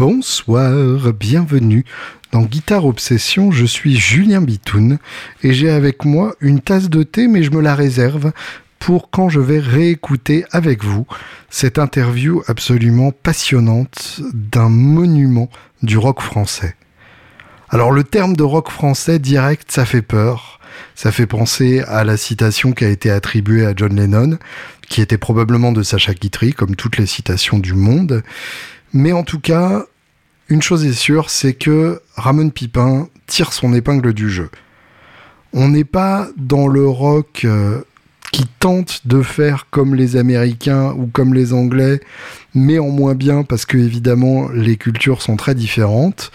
Bonsoir, bienvenue dans Guitare Obsession, je suis Julien Bitoun et j'ai avec moi une tasse de thé mais je me la réserve pour quand je vais réécouter avec vous cette interview absolument passionnante d'un monument du rock français. Alors le terme de rock français direct, ça fait peur. Ça fait penser à la citation qui a été attribuée à John Lennon, qui était probablement de Sacha Guitry, comme toutes les citations du monde. Mais en tout cas, une chose est sûre, c'est que Ramon Pipin tire son épingle du jeu. On n'est pas dans le rock euh, qui tente de faire comme les Américains ou comme les Anglais, mais en moins bien parce que évidemment les cultures sont très différentes.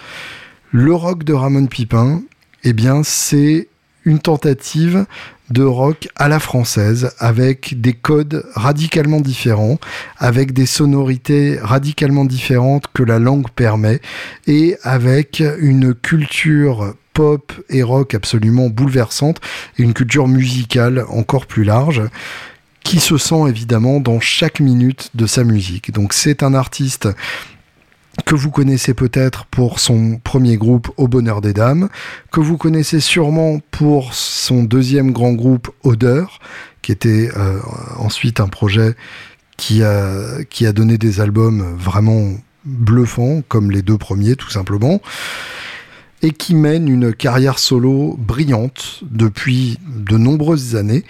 Le rock de Ramon Pipin, eh bien, c'est une tentative de rock à la française, avec des codes radicalement différents, avec des sonorités radicalement différentes que la langue permet, et avec une culture pop et rock absolument bouleversante, et une culture musicale encore plus large qui se sent évidemment dans chaque minute de sa musique. Donc c'est un artiste que vous connaissez peut-être pour son premier groupe Au Bonheur des Dames, que vous connaissez sûrement pour son deuxième grand groupe Odeur, qui était euh, ensuite un projet qui a, qui a donné des albums vraiment bluffants, comme les deux premiers tout simplement, et qui mène une carrière solo brillante depuis de nombreuses années.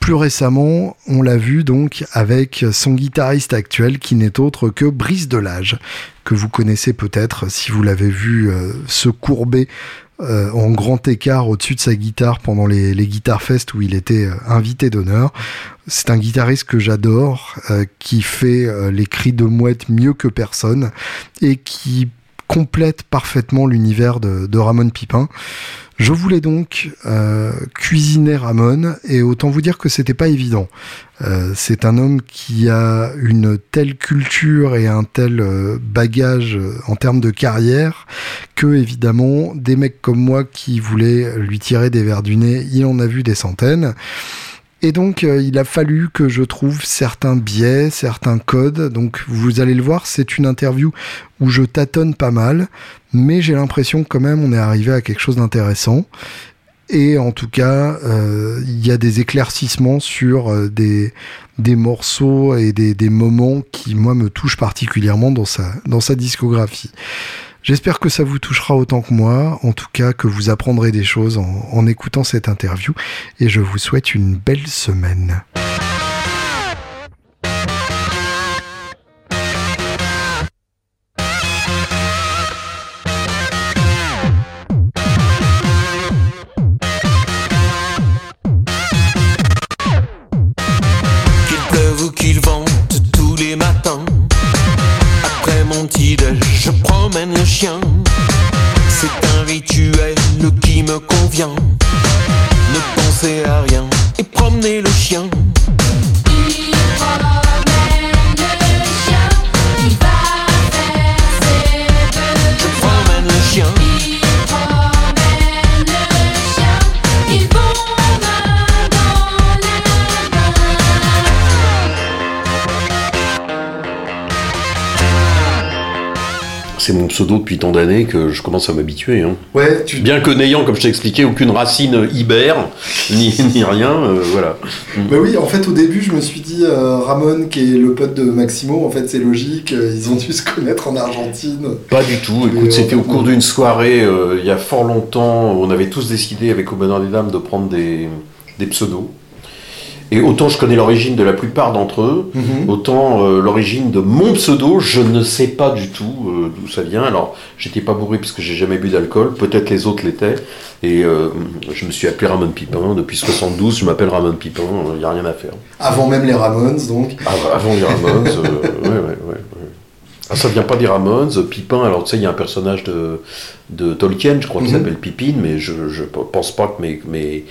Plus récemment, on l'a vu donc avec son guitariste actuel qui n'est autre que Brice Delage, que vous connaissez peut-être si vous l'avez vu euh, se courber euh, en grand écart au-dessus de sa guitare pendant les, les Guitar Fest où il était euh, invité d'honneur. C'est un guitariste que j'adore, qui fait les cris de mouette mieux que personne et qui complète parfaitement l'univers de, Ramon Pipin. Je voulais donc euh, cuisiner Ramon et autant vous dire que c'était pas évident. Euh, c'est un homme qui a une telle culture et un tel euh, bagage en termes de carrière que évidemment des mecs comme moi qui voulaient lui tirer des verres du nez, il en a vu des centaines. Et donc, euh, il a fallu que je trouve certains biais, certains codes. Donc, vous allez le voir, c'est une interview où je tâtonne pas mal, mais j'ai l'impression quand même on est arrivé à quelque chose d'intéressant. Et en tout cas, euh, il y a des éclaircissements sur euh, des, morceaux et des, moments qui, moi, me touchent particulièrement dans sa discographie. J'espère que ça vous touchera autant que moi, en tout cas que vous apprendrez des choses en, écoutant cette interview, et je vous souhaite une belle semaine. Me c'est mon pseudo depuis tant d'années que je commence à m'habituer. Hein. Ouais, Bien que n'ayant, comme je t'ai expliqué, aucune racine ibère, ni, ni rien, euh, voilà. Bah oui, en fait, au début, je me suis dit, euh, Ramon, qui est le pote de Maximo, en fait, c'est logique, euh, ils ont dû se connaître en Argentine. Pas du tout, écoute, c'était au cours d'une soirée, il y a fort longtemps, on avait tous décidé, avec Au Bonheur des Dames, de prendre des, des pseudos. Et autant je connais l'origine de la plupart d'entre eux, mhm. autant euh, l'origine de mon pseudo, je ne sais pas du tout euh, d'où ça vient. Alors, j'étais pas bourré puisque j'ai jamais bu d'alcool, peut-être les autres l'étaient. Et euh, je me suis appelé Ramon Pipin. Depuis 72, je m'appelle Ramon Pipin, il n'y a rien à faire. Avant même les Ramones, donc Avant, les Ramones, ouais, ouais, ouais. Ah, ça vient pas des Ramones. Pipin, alors tu sais, il y a un personnage de, de Tolkien, je crois, qu'il mhm. s'appelle Pipin, mais je ne pense pas que mes, mes,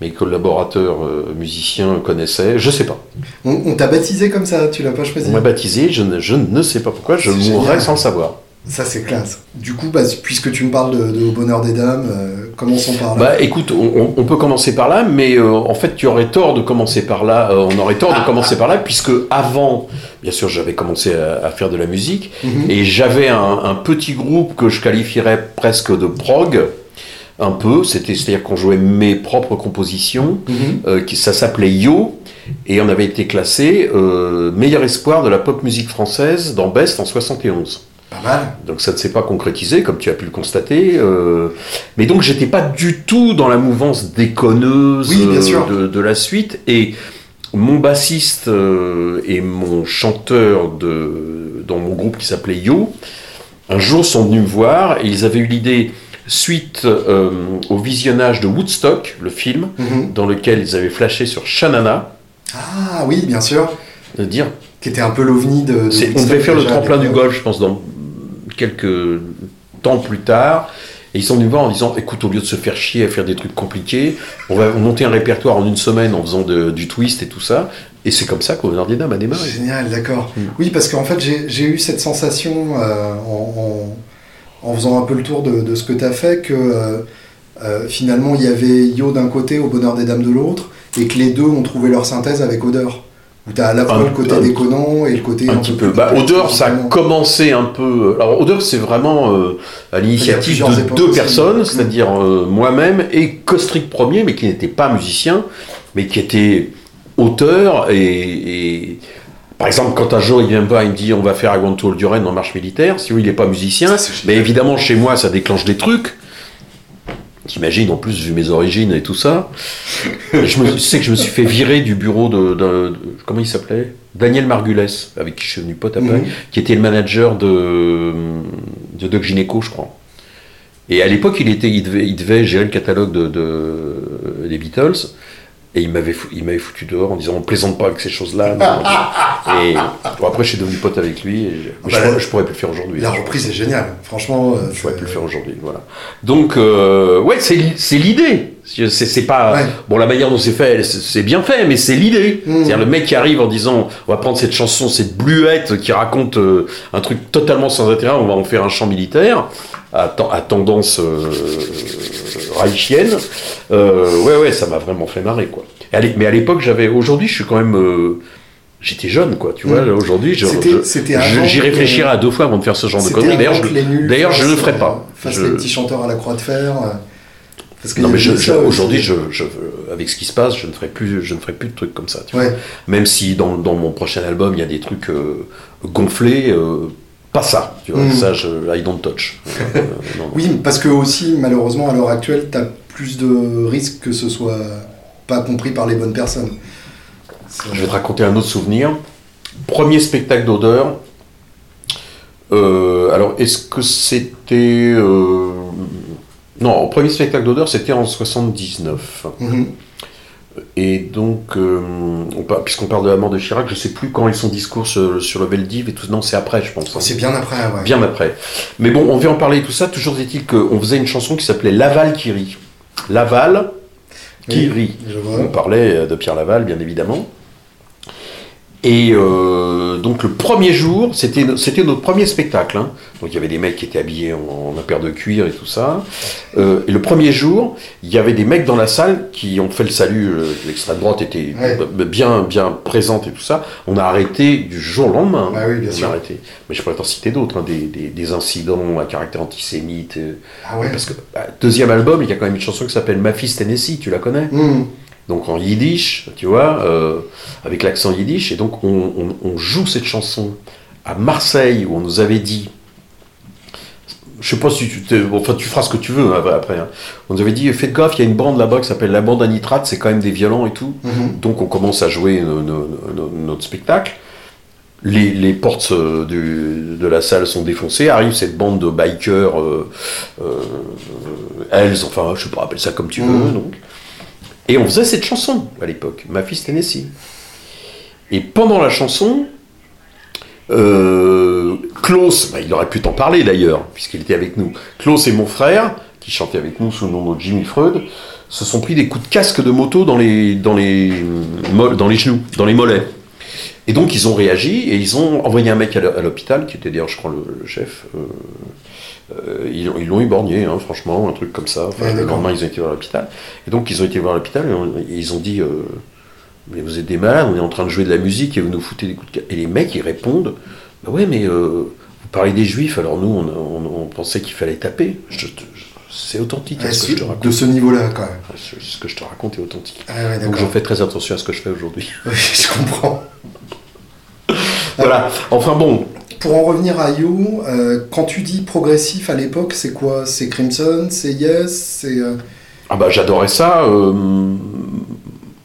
mes collaborateurs euh, musiciens connaissaient. Je sais pas. On, t'a baptisé comme ça, tu l'as pas choisi? On m'a baptisé, je ne, je ne sais pas pourquoi, je mourrais sans savoir. Ça, c'est classe. Du coup, bah, puisque tu me parles de, de Au bonheur des dames, euh, commençons par là. Bah écoute, on, on peut commencer par là, mais euh, en fait tu aurais tort de commencer par là, euh, on aurait tort de commencer par là, puisque avant, bien sûr j'avais commencé à, à faire de la musique, Mhm. et j'avais un, un petit groupe que je qualifierais presque de prog, un peu, c'était, c'est-à-dire qu'on jouait mes propres compositions, Mhm. qui, ça s'appelait Yo, et on avait été classé meilleur espoir de la pop musique française dans Best en 71. Pas mal. Donc ça ne s'est pas concrétisé, comme tu as pu le constater. euh, mais donc j'étais pas du tout dans la mouvance déconneuse Oui, bien euh, sûr. de, de la suite. Et mon bassiste euh, et mon chanteur de, dans mon groupe qui s'appelait Yo, un jour sont venus me voir et ils avaient eu l'idée, suite euh, au visionnage de Woodstock, le film, Mhm. dans lequel ils avaient flashé sur Shanana, Ah oui, bien sûr. de dire Qui était un peu l'ovni de. de on devait faire le tremplin du golf, je pense, dans quelques temps plus tard. Et ils sont venus me voir en disant écoute, au lieu de se faire chier à faire des trucs compliqués, on va monter un répertoire en une semaine en faisant de- du twist et tout ça. Et c'est comme ça qu'Au Nord des Dames a démarré. Génial, d'accord. Mm. Oui, parce qu'en fait, j'ai j'ai eu cette sensation euh, en, en- en faisant un peu le tour de, de ce que tu as fait que euh, euh, finalement, il y avait Yo d'un côté, Au bonheur des dames de l'autre, et que les deux ont trouvé leur synthèse avec Odeur. Où tu as à la fois Un- le côté un- déconnant et le côté Un petit peu peu. Bah, Odeur, ça a commencé un peu. Alors, Odeur, c'est vraiment euh, à l'initiative de deux personnes, c'est-à-dire euh, moi-même et Kostrick Premier, mais qui n'était pas musicien, mais qui était auteur. Et, et- par exemple, quand un jour il vient me voir, il me dit on va faire to Hold Your Hand en marche militaire, si oui, il n'est pas musicien, mais évidemment, chez moi, ça déclenche des trucs. T'imagines, en plus, vu mes origines et tout ça. Je, me, sais que je me suis fait virer du bureau de. de- de- comment il s'appelait? Daniel Margules, avec qui je suis devenu pote après, Mhm. qui était le manager de, de Doc Gineco, je crois. Et à l'époque, il, était, il, devait, il devait gérer le catalogue de, de- des Beatles. Et il m'avait fou- il m'avait foutu dehors en disant on plaisante pas avec ces choses-là. et bon, après, je suis devenu pote avec lui. Et, mais Bah, je, pourrais- je pourrais plus le faire aujourd'hui. La reprise est géniale. Franchement, euh, Je pourrais plus le faire aujourd'hui, voilà. Donc, euh, ouais, c'est l'idée. C'est pas Ouais. bon la manière dont c'est fait, c'est bien fait, mais c'est l'idée. Mm. C'est-à-dire le mec qui arrive en disant, on va prendre cette chanson, cette bluette qui raconte euh, un truc totalement sans intérêt, on va en faire un chant militaire à, ten- à tendance euh, reichienne. Euh, ouais, ouais, ça m'a vraiment fait marrer, quoi. Mais à l'époque, j'avais, aujourd'hui, je suis quand même euh, J'étais jeune, quoi, tu vois. Mm. Aujourd'hui, j'y que- réfléchirai à deux fois avant de faire ce genre de conneries. D'ailleurs, je, je ne le ferai pas. Fassent Je- les petits chanteurs à la croix de fer. Parce non mais je- aujourd'hui, je, je, avec ce qui se passe, je ne ferai plus, je ne ferai plus de trucs comme ça. tu vois. Même si dans, dans mon prochain album, il y a des trucs euh, gonflés, euh, pas ça. Tu vois, Mm. ça, je, I don't touch. Euh, non, non. Oui, parce que aussi, malheureusement, à l'heure actuelle, tu as plus de risques que ce soit pas compris par les bonnes personnes. Je vais te raconter un autre souvenir. Premier spectacle d'odeur. Alors, est-ce que c'était. Non, premier spectacle d'odeur, c'était en 79. Mhm. Et donc, euh, puisqu'on parle de la mort de Chirac, je sais plus quand est son discours sur, sur le Veldiv et tout. Non, c'est après, je pense. hein. C'est bien après, ouais. Bien après. Mais bon, on vient en parler tout ça. Toujours est-il qu'on faisait une chanson qui s'appelait Laval qui rit. Laval qui Oui, rit. je On parlait de Pierre Laval, bien évidemment. Et euh, donc le premier jour, c'était c'était notre premier spectacle. hein. Donc il y avait des mecs qui étaient habillés en, en un paire de cuir et tout ça. Euh, et le premier jour, il y avait des mecs dans la salle qui ont fait le salut. euh, L'extrême droite était Ouais. bien bien présente et tout ça. On a arrêté du jour au lendemain. Ah oui, bien on sûr. a arrêté. Mais je pourrais t'en citer d'autres, hein, des, des- des incidents à caractère antisémite. euh, Ah ouais. parce que bah, deuxième album, il y a quand même une chanson qui s'appelle Ma fils Tennessee. Tu la connais? Mhm. Donc en yiddish, tu vois, euh, avec l'accent yiddish. Et donc on, on- on joue cette chanson à Marseille où on nous avait dit, je sais pas si tu bon, enfin tu feras ce que tu veux hein, après. hein. On nous avait dit faites gaffe, il y a une bande là-bas qui s'appelle la bande à nitrate, c'est quand même des violents et tout. Mhm. Donc on commence à jouer no- no- no- notre spectacle. Les, les portes euh, de la salle sont défoncées. Arrive cette bande de bikers, euh, euh, Hells, enfin je sais pas, appelle ça comme tu veux. Mhm. Donc. Et on faisait cette chanson à l'époque, Ma fils Tennessee. Et pendant la chanson, euh, Klaus, bah, il aurait pu t'en parler d'ailleurs, puisqu'il était avec nous. Klaus et mon frère, qui chantaient avec nous sous le nom de Jimmy Freud, se sont pris des coups de casque de moto dans les, dans les, les genoux, dans les mollets. Et donc ils ont réagi et ils ont envoyé un mec à l'h- à l'hôpital, qui était d'ailleurs, je crois, le, chef. euh, euh, ils l'ont- ils l'ont éborgné, hein, franchement, un truc comme ça. Enfin, Ouais, le lendemain, ils ont été voir l'hôpital. Et donc ils ont été voir l'hôpital et, on- et ils ont dit euh, Mais vous êtes des malades, on est en train de jouer de la musique et vous nous foutez des coups de ca- Et les mecs, ils répondent Bah ouais, mais euh, vous parlez des juifs, alors nous, on, on- on pensait qu'il fallait taper. Je te- je- C'est authentique, hein, Ouais, ce que je te de raconte. ce niveau-là, quand même. Ce ce que je te raconte est authentique. Ah ouais, Donc je fais très attention à ce que je fais aujourd'hui. Oui, je comprends. Voilà. Enfin bon, Pour en revenir à You, euh, quand tu dis progressif à l'époque, c'est quoi? C'est Crimson? C'est Yes? C'est. euh, ah bah j'adorais ça. euh,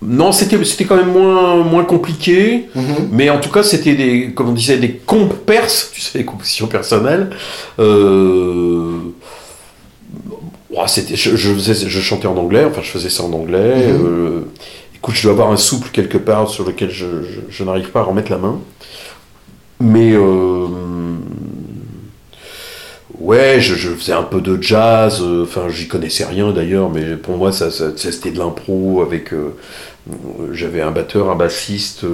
Non, c'était c'était quand même moins moins compliqué. mhm. Mais en tout cas, c'était des, comme on disait, des compes perses, tu sais, des compositions personnelles. Euh... ouah, c'était, je, je faisais, je chantais en anglais, enfin je faisais ça en anglais. Mhm. euh, Écoute, je dois avoir un souple quelque part sur lequel je, je- je n'arrive pas à remettre la main. Mais euh, ouais, je, faisais un peu de jazz. euh, Enfin, j'y connaissais rien d'ailleurs, mais pour moi, ça, ça- c'était de l'impro avec. euh, j'avais un batteur, un bassiste.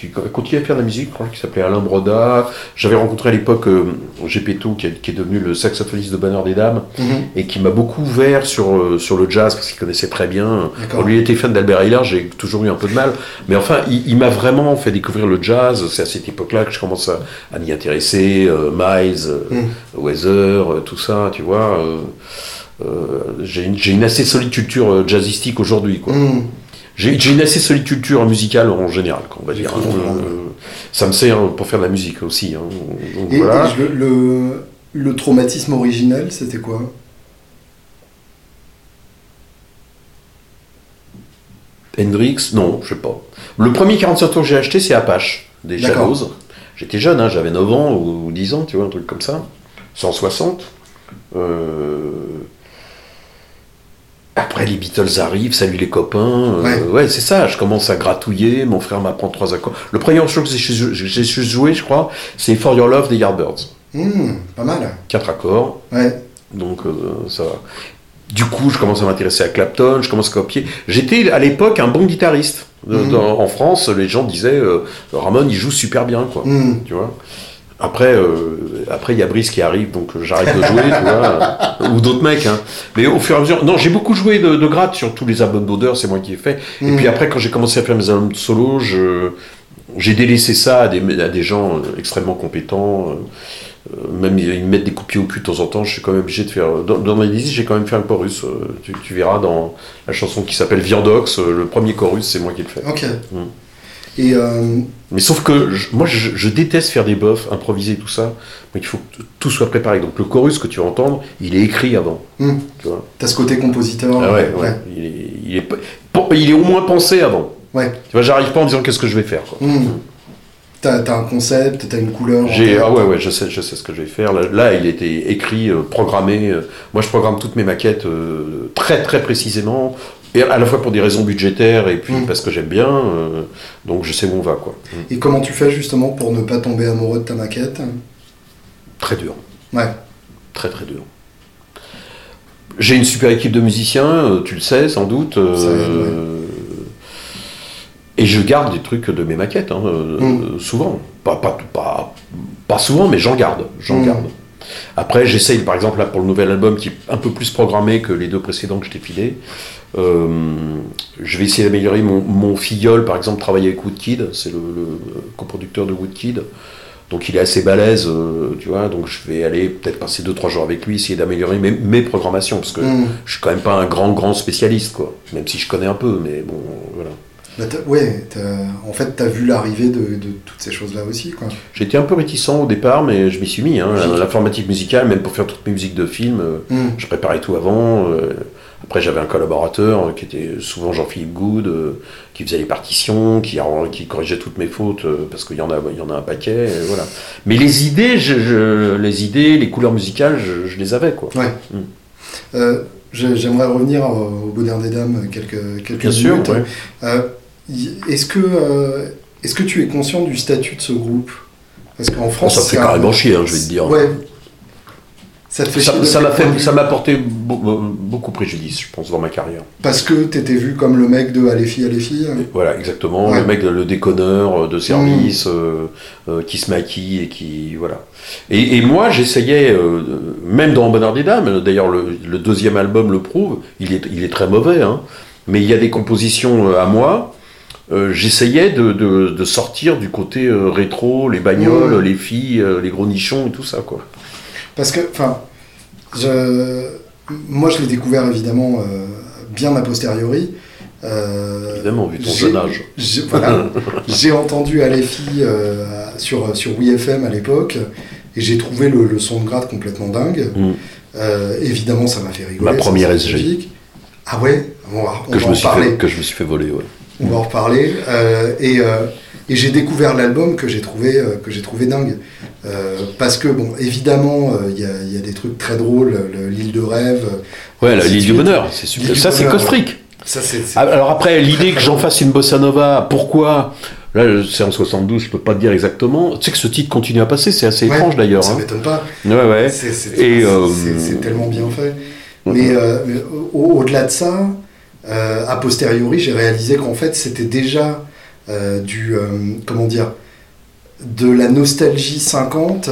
Qui continuait à faire de la musique, je crois, qui s'appelait Alain Broda. J'avais rencontré à l'époque euh, Gepetto, qui, est- qui est devenu le saxophoniste de Bonheur des Dames, Mhm. et qui m'a beaucoup ouvert sur, euh, sur le jazz, parce qu'il connaissait très bien. Bon, lui, il était fan d'Albert Hillard, j'ai toujours eu un peu de mal. Mais enfin, il, il m'a vraiment fait découvrir le jazz. C'est à cette époque-là que je commence à, à m'y intéresser. euh, Miles, euh, Mm. Weather, euh, tout ça, tu vois. euh, j'ai une, assez solide culture jazzistique aujourd'hui, quoi. Mhm. J'ai une assez solide culture musicale en général, quoi, on va dire. comprendre. Euh, ça me sert pour faire de la musique aussi. hein. Donc Et, voilà. et le, le, le traumatisme originel, c'était quoi? Hendrix, non, je sais pas. Le premier 45 tours que j'ai acheté, c'est Apache, des. Shadows. J'étais jeune, hein, j'avais 9 ans ou, ou 10 ans, tu vois, un truc comme ça. 160. Euh, Après, les Beatles arrivent, salut les copains. euh, Ouais. ouais, c'est ça, je commence à gratouiller, mon frère m'apprend trois accords. Le premier morceau que j'ai joué, je crois, c'est For Your Love des Yardbirds. Mhm, Pas mal. Quatre accords. Ouais. Donc euh, ça va. Du coup, je commence à m'intéresser à Clapton, je commence à copier. J'étais à l'époque un bon guitariste. Euh, dans- en France, les gens disaient euh, Ramon, il joue super bien, quoi. Mhm. Tu vois. Après, euh, après il y a Brice qui arrive, donc euh, j'arrête de jouer, tu vois. euh, ou d'autres mecs. Hein. Mais au fur et à mesure, non, j'ai beaucoup joué de, de gratte sur tous les albums d'odeur, c'est moi qui ai fait. Et Mhm. puis après, quand j'ai commencé à faire mes albums solo, je j'ai délaissé ça à des, à des gens extrêmement compétents. euh, même ils me mettent des coups de pied au cul de temps en temps, je suis quand même obligé de faire. Dans, dans mes listes, j'ai quand même fait un chorus. euh, tu, tu verras dans la chanson qui s'appelle Viandox, le premier chorus, c'est moi qui le fais. Ok. Mhm. Et euh, Mais sauf que je- moi, je, je déteste faire des buffs, improviser tout ça. Donc il faut que tout soit préparé. Donc le chorus que tu vas entendre, il est écrit avant. Mhm. Tu vois t'as ce côté compositeur. ah ouais, ouais. Il, est, il, est, pas- il est au moins pensé avant. Ouais. Tu vois, j'arrive pas en disant qu'est-ce que je vais faire. Quoi. Mhm. T'as un concept, t'as une couleur. J'ai, ah ouais, ouais, je sais, je sais ce que je vais faire. Là, là, il était écrit, euh, programmé. euh, moi, je programme toutes mes maquettes euh, très, très précisément. Et à la fois pour des raisons budgétaires et puis Mm. parce que j'aime bien. euh, donc je sais où on va, quoi. Et comment tu fais justement pour ne pas tomber amoureux de ta maquette? Très dur. Ouais. Très, très dur. J'ai une super équipe de musiciens, euh, tu le sais sans doute. euh, Et je garde des trucs de mes maquettes, hein, Mm. souvent. Pas, pas, pas, pas souvent, mais j'en garde. J'en Mm. garde. Après, j'essaye, par exemple, là, pour le nouvel album qui est un peu plus programmé que les deux précédents que je t'ai filés, euh, je vais essayer d'améliorer mon, mon filleul, par exemple, travaille avec Woodkid, c'est le, le coproducteur de Woodkid. Donc il est assez balèze, euh, tu vois, donc je vais aller peut-être passer 2-3 jours avec lui, essayer d'améliorer mes, mes programmations, parce que Mhm. je suis quand même pas un grand, grand spécialiste, quoi. Même si je connais un peu, mais bon, voilà. Bah, ouais, en fait, t'as vu l'arrivée de, de toutes ces choses-là aussi. J'étais un peu réticent au départ, mais je m'y suis mis. Hein. L'informatique musicale, même pour faire toutes mes musiques de films, Mhm. je préparais tout avant. euh, après, j'avais un collaborateur euh, qui était souvent Jean-Philippe Good, euh, qui faisait les partitions, qui, qui corrigeait toutes mes fautes, parce qu'il y, en a- il y en a un paquet. et voilà. Mais les idées, je, je- les idées, les couleurs musicales, je, je les avais. Quoi. Ouais. Mm. Euh, j'ai- J'aimerais revenir au, Bonheur des Dames quelques, quelques Bien sûr, ouais. Euh, Est-ce que, euh, est que tu es conscient du statut de ce groupe? Parce qu'en France, ça me fait c'est un- carrément chier, hein, je vais te dire. Ouais. Ça te fait Ça m'a fait, ça m'a porté beau- beaucoup préjudice, je pense, dans ma carrière. Parce que t'étais vu comme le mec de Allez filles, allez filles. Voilà, exactement. Ouais. Le mec, le déconneur euh, de service, euh, euh, qui se maquille et qui. Voilà. Et, et moi, j'essayais, euh, même dans Bonheur des Dames, d'ailleurs, le, le deuxième album le prouve, il est, il est très mauvais, hein, mais il y a des compositions euh, à moi. Euh, J'essayais de, de- de sortir du côté euh, rétro, les bagnoles, les filles, euh, les gros nichons et tout ça, quoi. Parce que, enfin, je... moi je l'ai découvert évidemment bien a posteriori. Évidemment, vu ton jeune âge. j'ai- Voilà. entendu Allez filles euh, sur, sur WeFM à l'époque et j'ai trouvé le, le son de grade complètement dingue. Mm. Évidemment, ça m'a fait rigoler. Ma première SG. Ah ouais? On va, on Que va je, en me suis parler. fait, que je me suis fait voler, ouais. On va en reparler. Euh, et euh, et j'ai découvert l'album que j'ai trouvé, euh, que j'ai trouvé dingue. Parce que, bon, évidemment, il y, a, il y a des trucs très drôles, le- l'île de rêve. Ouais, l'île du bonheur, c'est super. Ça, c'est c'est- Ah, Alors après, l'idée que j'en fasse une bossa nova, pourquoi? Là, c'est en 72, je peux pas te dire exactement. Tu sais que ce titre continue à passer, c'est assez Ouais, étrange d'ailleurs. Ça hein. m'étonne pas. Ouais, ouais. C'est tellement bien fait. Mais, mais au- au-delà de ça, euh, a posteriori, j'ai réalisé qu'en fait, c'était déjà euh, du. euh, comment dire De la nostalgie 50,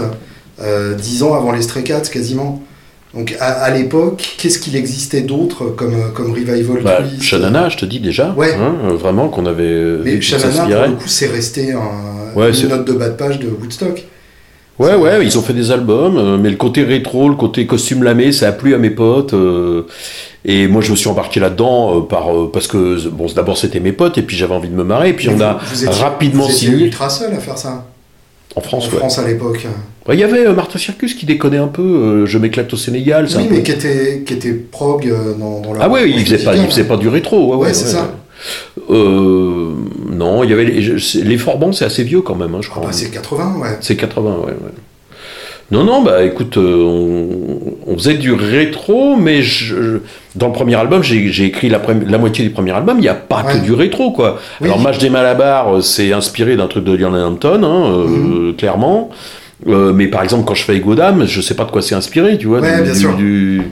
euh, 10 ans avant les Stray Cats quasiment. Donc à, à l'époque, qu'est-ce qu'il existait d'autre comme, comme revival Bah, Shanana, je te dis déjà, Ouais. hein, vraiment qu'on avait Mais Shanana, pour le coup, c'est resté un- Ouais, une note de bas de page de Woodstock. Ouais, ouais, ils ont fait des albums, mais le côté rétro, le côté costume lamé, ça a plu à mes potes. euh, et moi, je me suis embarqué là-dedans euh, par euh, parce que bon, d'abord c'était mes potes, et puis j'avais envie de me marrer, et puis Mais on vous- a vous étiez- rapidement vous étiez signé ultra seul à faire ça. en France. en ouais. France à l'époque. Ouais, Il y avait euh, Martha Circus qui déconnait un peu. euh, je m'éclate au Sénégal. Oui, peu- mais qui était, qui était prog euh, dans, dans leur Ah ouais, il faisait pas, il faisait pas du rétro. Ouais, c'est ça. Euh, non, il y avait les, les Forbans, c'est assez vieux quand même, hein, je Ah crois. bah, c'est 80, ouais. c'est 80, ouais, ouais. Non, non, bah écoute, euh, on, on faisait du rétro, mais je- dans le premier album, j'ai j'ai écrit la, la moitié du premier album, il n'y a pas Ouais. que du rétro, quoi. Oui. Alors, Match des Malabar, euh, c'est inspiré d'un truc de Lionel Hampton, hein, euh, Mhm. clairement. Euh, mais par exemple, quand je fais Ego Dame, je sais pas de quoi c'est inspiré, tu vois. Ouais, du, bien du- sûr. Du,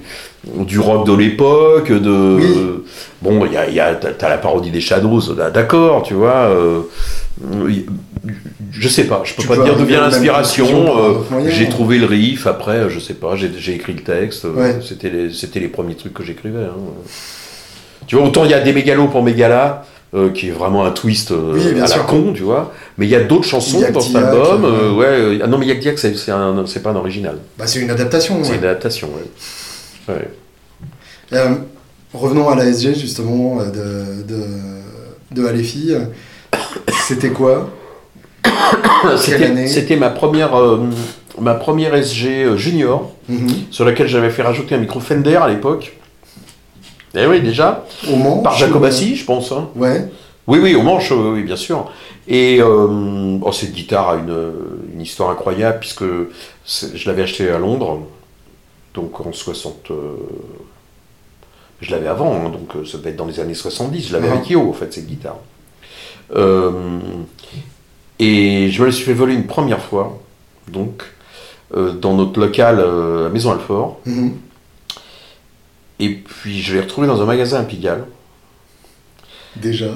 du rock de l'époque, de. Oui. Bon, il y a, il y a- t'as la parodie des Shadows, là, d'accord, tu vois. euh, je sais pas, je peux Tu pas peux te dire d'où vient l'inspiration. euh, j'ai trouvé le riff, après, je sais pas, j'ai écrit le texte. euh, Ouais. C'était les, c'était les premiers trucs que j'écrivais. hein. Tu vois, autant il y a des mégalos pour Mégala, euh, qui est vraiment un twist euh, Oui, bien à la con, tu vois. Mais il y a d'autres chansons Yak dans cet album. euh, euh, ouais, euh, ah non, mais Yak Diak, c'est c'est un- c'est pas un original. Bah, c'est une adaptation. C'est ouais. une adaptation, ouais. Ouais. Revenons à l'ASG, justement, euh, de, de. C'était quoi C'était année c'était ma première, euh, ma première SG euh, junior, Mhm. sur laquelle j'avais fait rajouter un micro Fender à l'époque. Eh oui, déjà. Au Mans Par Jacobassi, je pense. hein. Ouais. Oui, oui, au manche, oui, bien sûr. Et euh, oh, cette guitare a une, une histoire incroyable, puisque je l'avais acheté à Londres, donc en 60. euh, je l'avais avant, hein, donc euh, ça devait être dans les années 70. Je l'avais Mhm. avec Yo, en fait, cette guitare. Euh, et je me la suis fait voler une première fois, donc, euh, dans notre local euh, à Maison Alfort. Mhm. Et puis je l'ai retrouvée dans un magasin à Pigalle. Déjà.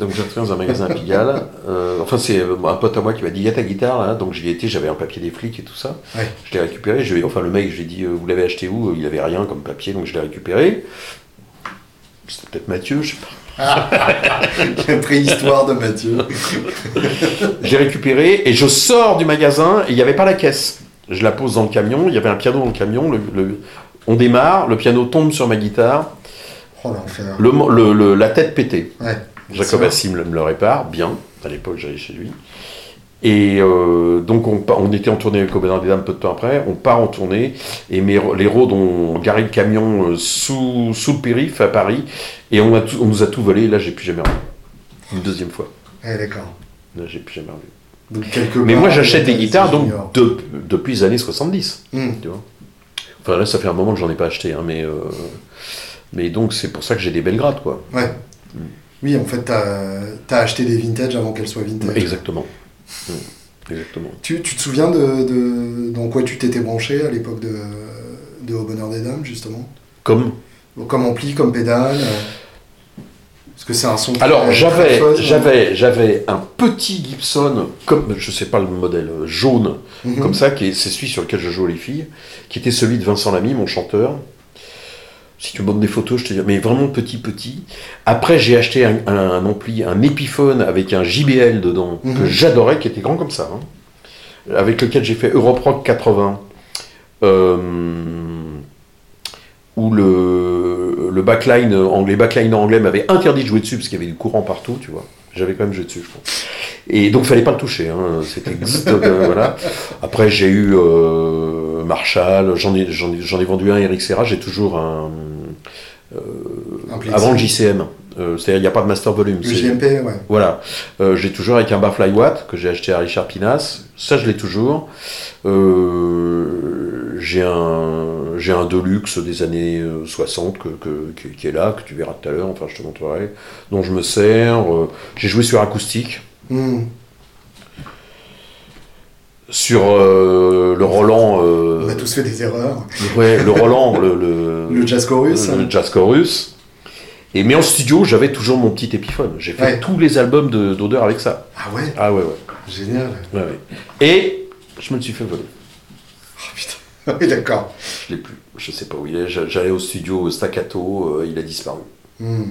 Donc j'ai retrouvé dans un magasin à Pigalle. Euh, enfin, c'est un pote à moi qui m'a dit Il y a ta guitare là. Donc j'y étais, j'avais un papier des flics et tout ça. Ouais. Je l'ai récupéré. Je, enfin, le mec, je lui ai dit Vous l'avez acheté où? Il avait rien comme papier, donc je l'ai récupéré. C'était peut-être Mathieu, je sais pas. La préhistoire de Mathieu. Je l'ai récupéré et je sors du magasin et il n'y avait pas la caisse. Je la pose dans le camion, il y avait un piano dans le camion. le- le- on démarre, le piano tombe sur ma guitare, Oh l'enfer. le, la tête pétée. Ouais. Jacob. Assim me le répare, bien. À l'époque, j'allais chez lui. Et euh, donc, on, était en tournée avec Aubin des Dames peu de temps après. On part en tournée. Et mes, les roads ont garé le camion euh, sous, sous le périph' à Paris. Et on, a tout- on nous a tout volé. Et là, j'ai plus jamais revu. Une deuxième fois. Ouais, d'accord. Là, j'ai plus jamais revu. Donc, Mais part, moi, j'achète des guitares donc de- depuis les années 70. Hmm. Tu vois? Enfin, là, ça fait un moment que j'en ai pas acheté. hein, mais, euh, mais donc, c'est pour ça que j'ai des belles grattes, quoi. Ouais. Oui, en fait, t'as as acheté des vintage avant qu'elles soient vintage. Exactement. Exactement. Tu, tu te souviens de, de dans quoi tu t'étais branché à l'époque de, de Au Bonheur des Dames, justement? Comme? Comme ampli, comme pédale euh, Parce que c'est un son. Alors j'avais j'avais j'avais un petit Gibson comme je sais pas le modèle euh, jaune Mhm. comme ça qui est c'est celui sur lequel je joue les filles qui était celui de Vincent Lamy mon chanteur. Si tu me montres des photos, je te dis, mais vraiment petit petit. Après, j'ai acheté un, un- un ampli, un Epiphone avec un JBL dedans Mhm. que j'adorais, qui était grand comme ça, hein, avec lequel j'ai fait Europe Rock 80, euh, où le, le backline anglais, backline anglais m'avait interdit de jouer dessus parce qu'il y avait du courant partout, tu vois. J'avais quand même joué dessus, je pense. Et donc, fallait pas le toucher. Hein. C'était euh, voilà. Après, j'ai eu euh, Marshall. J'en ai, ai, ai vendu un Eric Serra. J'ai toujours un plaisir. avant le JCM. Euh, C'est-à-dire, il n'y a pas de master volume. Le JMP, ouais. voilà. Euh, j'ai toujours avec un Barfly Watt que j'ai acheté à Richard Pinas. Ça, je l'ai toujours. Euh, j'ai un, j'ai un Deluxe des années euh, 60 que, que- qui, est là, que tu verras tout à l'heure. Enfin, je te montrerai. Dont je me sers. Euh, j'ai joué sur acoustique. Hmm. Sur euh, le Roland. euh, On a tous fait des erreurs. ouais, le Roland, le, le, Le jazz chorus. le jazz chorus. Et mais en studio, j'avais toujours mon petit épiphone. J'ai fait Ouais. tous les albums de- d'odeur avec ça. Ah ouais, Ah ouais, ouais. génial. Ouais, ouais. Et je me le suis fait voler. Oh putain. Oui, d'accord. Je l'ai plus. Je sais pas où il est. J'a- J'allais au studio Staccato, euh, il a disparu. Hmm.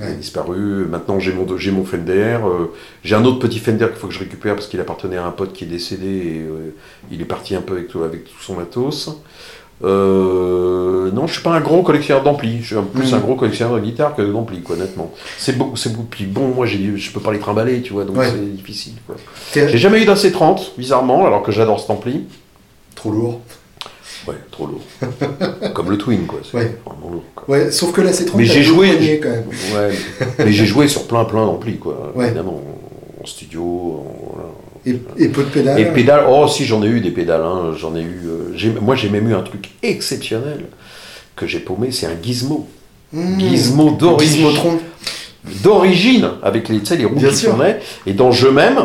Il a disparu. Maintenant, j'ai mon, mon Fender. euh, j'ai un autre petit Fender qu'il faut que je récupère parce qu'il appartenait à un pote qui est décédé et euh, il est parti un peu avec, tout- avec tout son matos. Euh, non, je suis pas un gros collectionneur d'ampli. Je suis plus un gros collectionneur de guitare que d'ampli, quoi, honnêtement. C'est beau, c'est beau. Puis bon, moi, j'ai- je peux pas les trimballer, tu vois, donc Ouais. c'est difficile. quoi. J'ai jamais eu d'un C30, bizarrement, alors que j'adore cet ampli. trop lourd. Ouais, trop lourd. Comme le Twin, quoi. C'est Ouais. vraiment lourd. quoi. Ouais, sauf que là, c'est trop. Mais t'as j'ai joué- quand même. Ouais, mais j'ai joué sur plein plein d'amplis, quoi. Ouais. Évidemment, en studio. en- voilà. Et, et peu de pédales. Et pédales, oh si, j'en ai eu des pédales. hein, J'en ai eu. euh, moi, j'ai même eu un truc exceptionnel que j'ai paumé, c'est un gizmo. Hmm. Gizmo d'origine. D'origine, avec les, tu sais, les roues Bien qui sûr. tournaient. Et dans Je m'aime,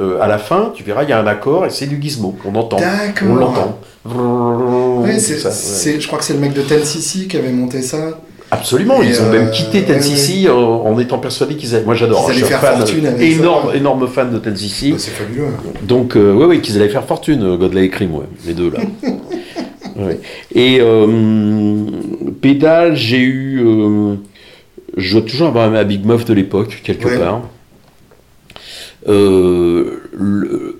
euh, à la fin, tu verras, il y a un accord et c'est du gizmo. On entend. D'accord. On l'entend. Ouais, ouais. je crois que c'est le mec de CC qui avait monté ça. Absolument, Et ils ont euh, même quitté ouais, Tennessee en, en étant persuadés qu'ils allaient. Moi j'adore, Qu'ils je suis faire fan, fortune énorme, énorme fan de Tennessee. Bah, c'est fabuleux. Donc, euh, ouais, ouais, qu'ils allaient faire fortune, euh, Godley et Cream, ouais, les deux là. Ouais. Et euh, pédale, j'ai eu. euh, je dois toujours avoir ma Big Muff de l'époque, quelque Ouais. part. Euh, le-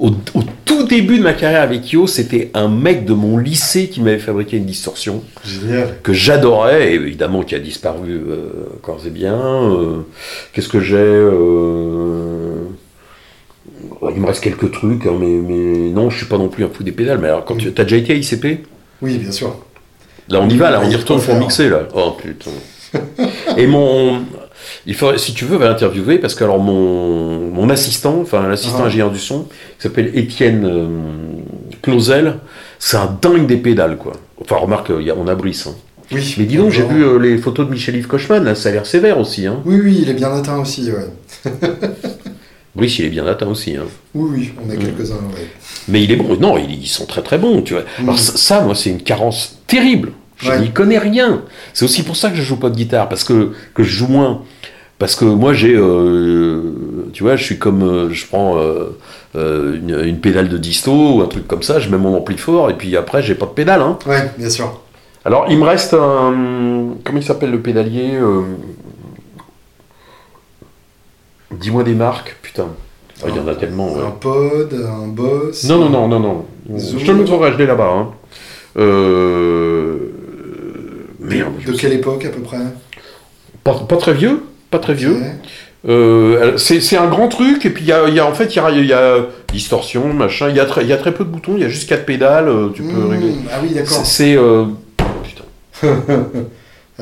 au, au tout début de ma carrière avec Yo, c'était un mec de mon lycée qui m'avait fabriqué une distorsion Génial. que j'adorais, évidemment qui a disparu euh, corps et bien. Euh, Qu'est-ce que j'ai euh, Il me reste quelques trucs, hein, mais, mais non, je suis pas non plus un fou des pédales. Mais alors, quand tu as déjà été à ICP Oui, bien sûr. Là, on y va, là, on y retourne pour mixer, là. Oh putain. et mon. Il faudrait, si tu veux, va l'interviewer parce que alors mon, mon assistant, enfin l'assistant Ah. ingénieur du son, qui s'appelle Étienne euh, Clausel, c'est un dingue des pédales, quoi. Enfin, remarque, il y a, on a Brice. hein. Oui. Mais dis donc, j'ai vu euh, les photos de Michel-Yves Cochman, là, ça a l'air sévère aussi. Hein. Oui, oui, il est bien atteint aussi, ouais. Brice, il est bien atteint aussi. Hein. Oui, oui, on a Mm. quelques-uns, ouais. Mais il est bon. Non, ils, ils sont très très bons, tu vois. Mm. Alors ça, ça, moi, c'est une carence terrible. Je Ouais. n'y connais rien. C'est aussi pour ça que je joue pas de guitare, parce que, que je joue moins. Parce que moi, j'ai, euh, tu vois, je suis comme, euh, je prends euh, une, une pédale de disto ou un truc comme ça, je mets mon ampli fort, et puis après, j'ai pas de pédale. Hein. Ouais, bien sûr. Alors, il me reste un, comment il s'appelle le pédalier Dis-moi des marques, putain. Ah, il y en a tellement. ouais. Un pod, un boss. Non, non, non, non, non. Zoom. Je te le montrerai, je l'ai là-bas. Hein. Euh... Merde. De quelle époque, à peu près? Pas, pas très vieux. Pas très vieux. Euh, c'est un grand truc, et puis il y a, il y a- en fait, il y a, il y a distorsion, machin. Il y, a très- il y a très peu de boutons, il y a juste quatre pédales, euh, tu peux Hmm, régler. Ah oui, d'accord. C'est. euh, Putain.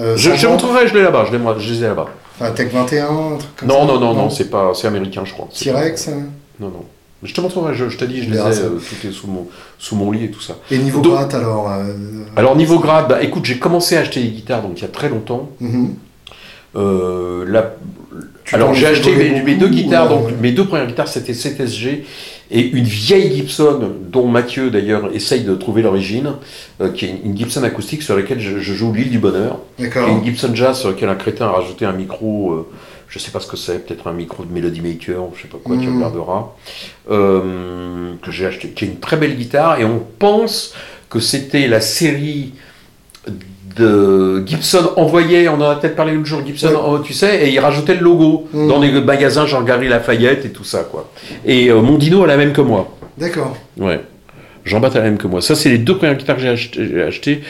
Euh, Je, je 120, montrerai, je l'ai là-bas, je je les ai là-bas. Enfin, Tech 21, un truc comme Non, ça. non, non, non, c'est pas, c'est américain, je crois. T-Rex. pas- Non, non. Je te montrerai, je, je t'ai dit, je les ai, tout est sous mon, sous mon lit et tout ça. Et niveau Donc- gratte, alors Alors niveau grade, bah, écoute, j'ai commencé à acheter des guitares donc il y a très longtemps. mhm. Euh, la- Alors j'ai acheté mes, deux guitares, donc euh, mes deux premières guitares c'était CTSG et une vieille Gibson, dont Mathieu d'ailleurs essaye de trouver l'origine, euh, qui est une Gibson acoustique sur laquelle je, je joue l'île du bonheur, D'accord. une Gibson Jazz sur laquelle un crétin a rajouté un micro, euh, je sais pas ce que c'est, peut-être un micro de Melody Maker, je sais pas quoi, tu Mm. regarderas, que j'ai acheté, qui est une très belle guitare, et on pense que c'était la série de Gibson envoyé, on en a peut-être parlé l'autre jour, Gibson, oh, tu sais, et il rajoutait le logo Mm. dans les magasins genre Gary Lafayette et tout ça, quoi. Et euh, mon dino a la même que moi. D'accord. Ouais. Jean-Baptiste a la même que moi. Ça, c'est les deux premières guitares que j'ai acheté- achetées.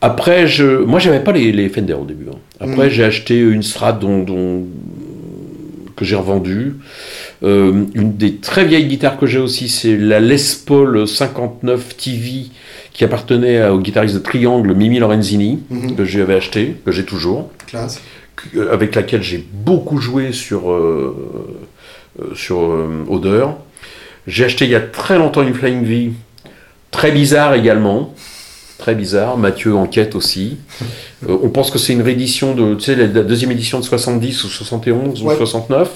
Après, je... moi, j'avais pas les, les Fender au début. hein. Après, Mm. j'ai acheté une Strat dont, dont- que j'ai revendue. Euh, une des très vieilles guitares que j'ai aussi, c'est la Les Paul 59 TV qui appartenait au guitariste de Triangle, Mimi Lorenzini, Mhm. que j'avais acheté, que j'ai toujours Classe. que- avec laquelle j'ai beaucoup joué sur, euh, euh, sur euh, Odeur. J'ai acheté il y a très longtemps une Flying V, très bizarre également. Très bizarre, Mathieu enquête aussi. Euh, on pense que c'est une réédition de, tu sais, la, deuxième édition de 70 ou 71 Ouais. ou 69,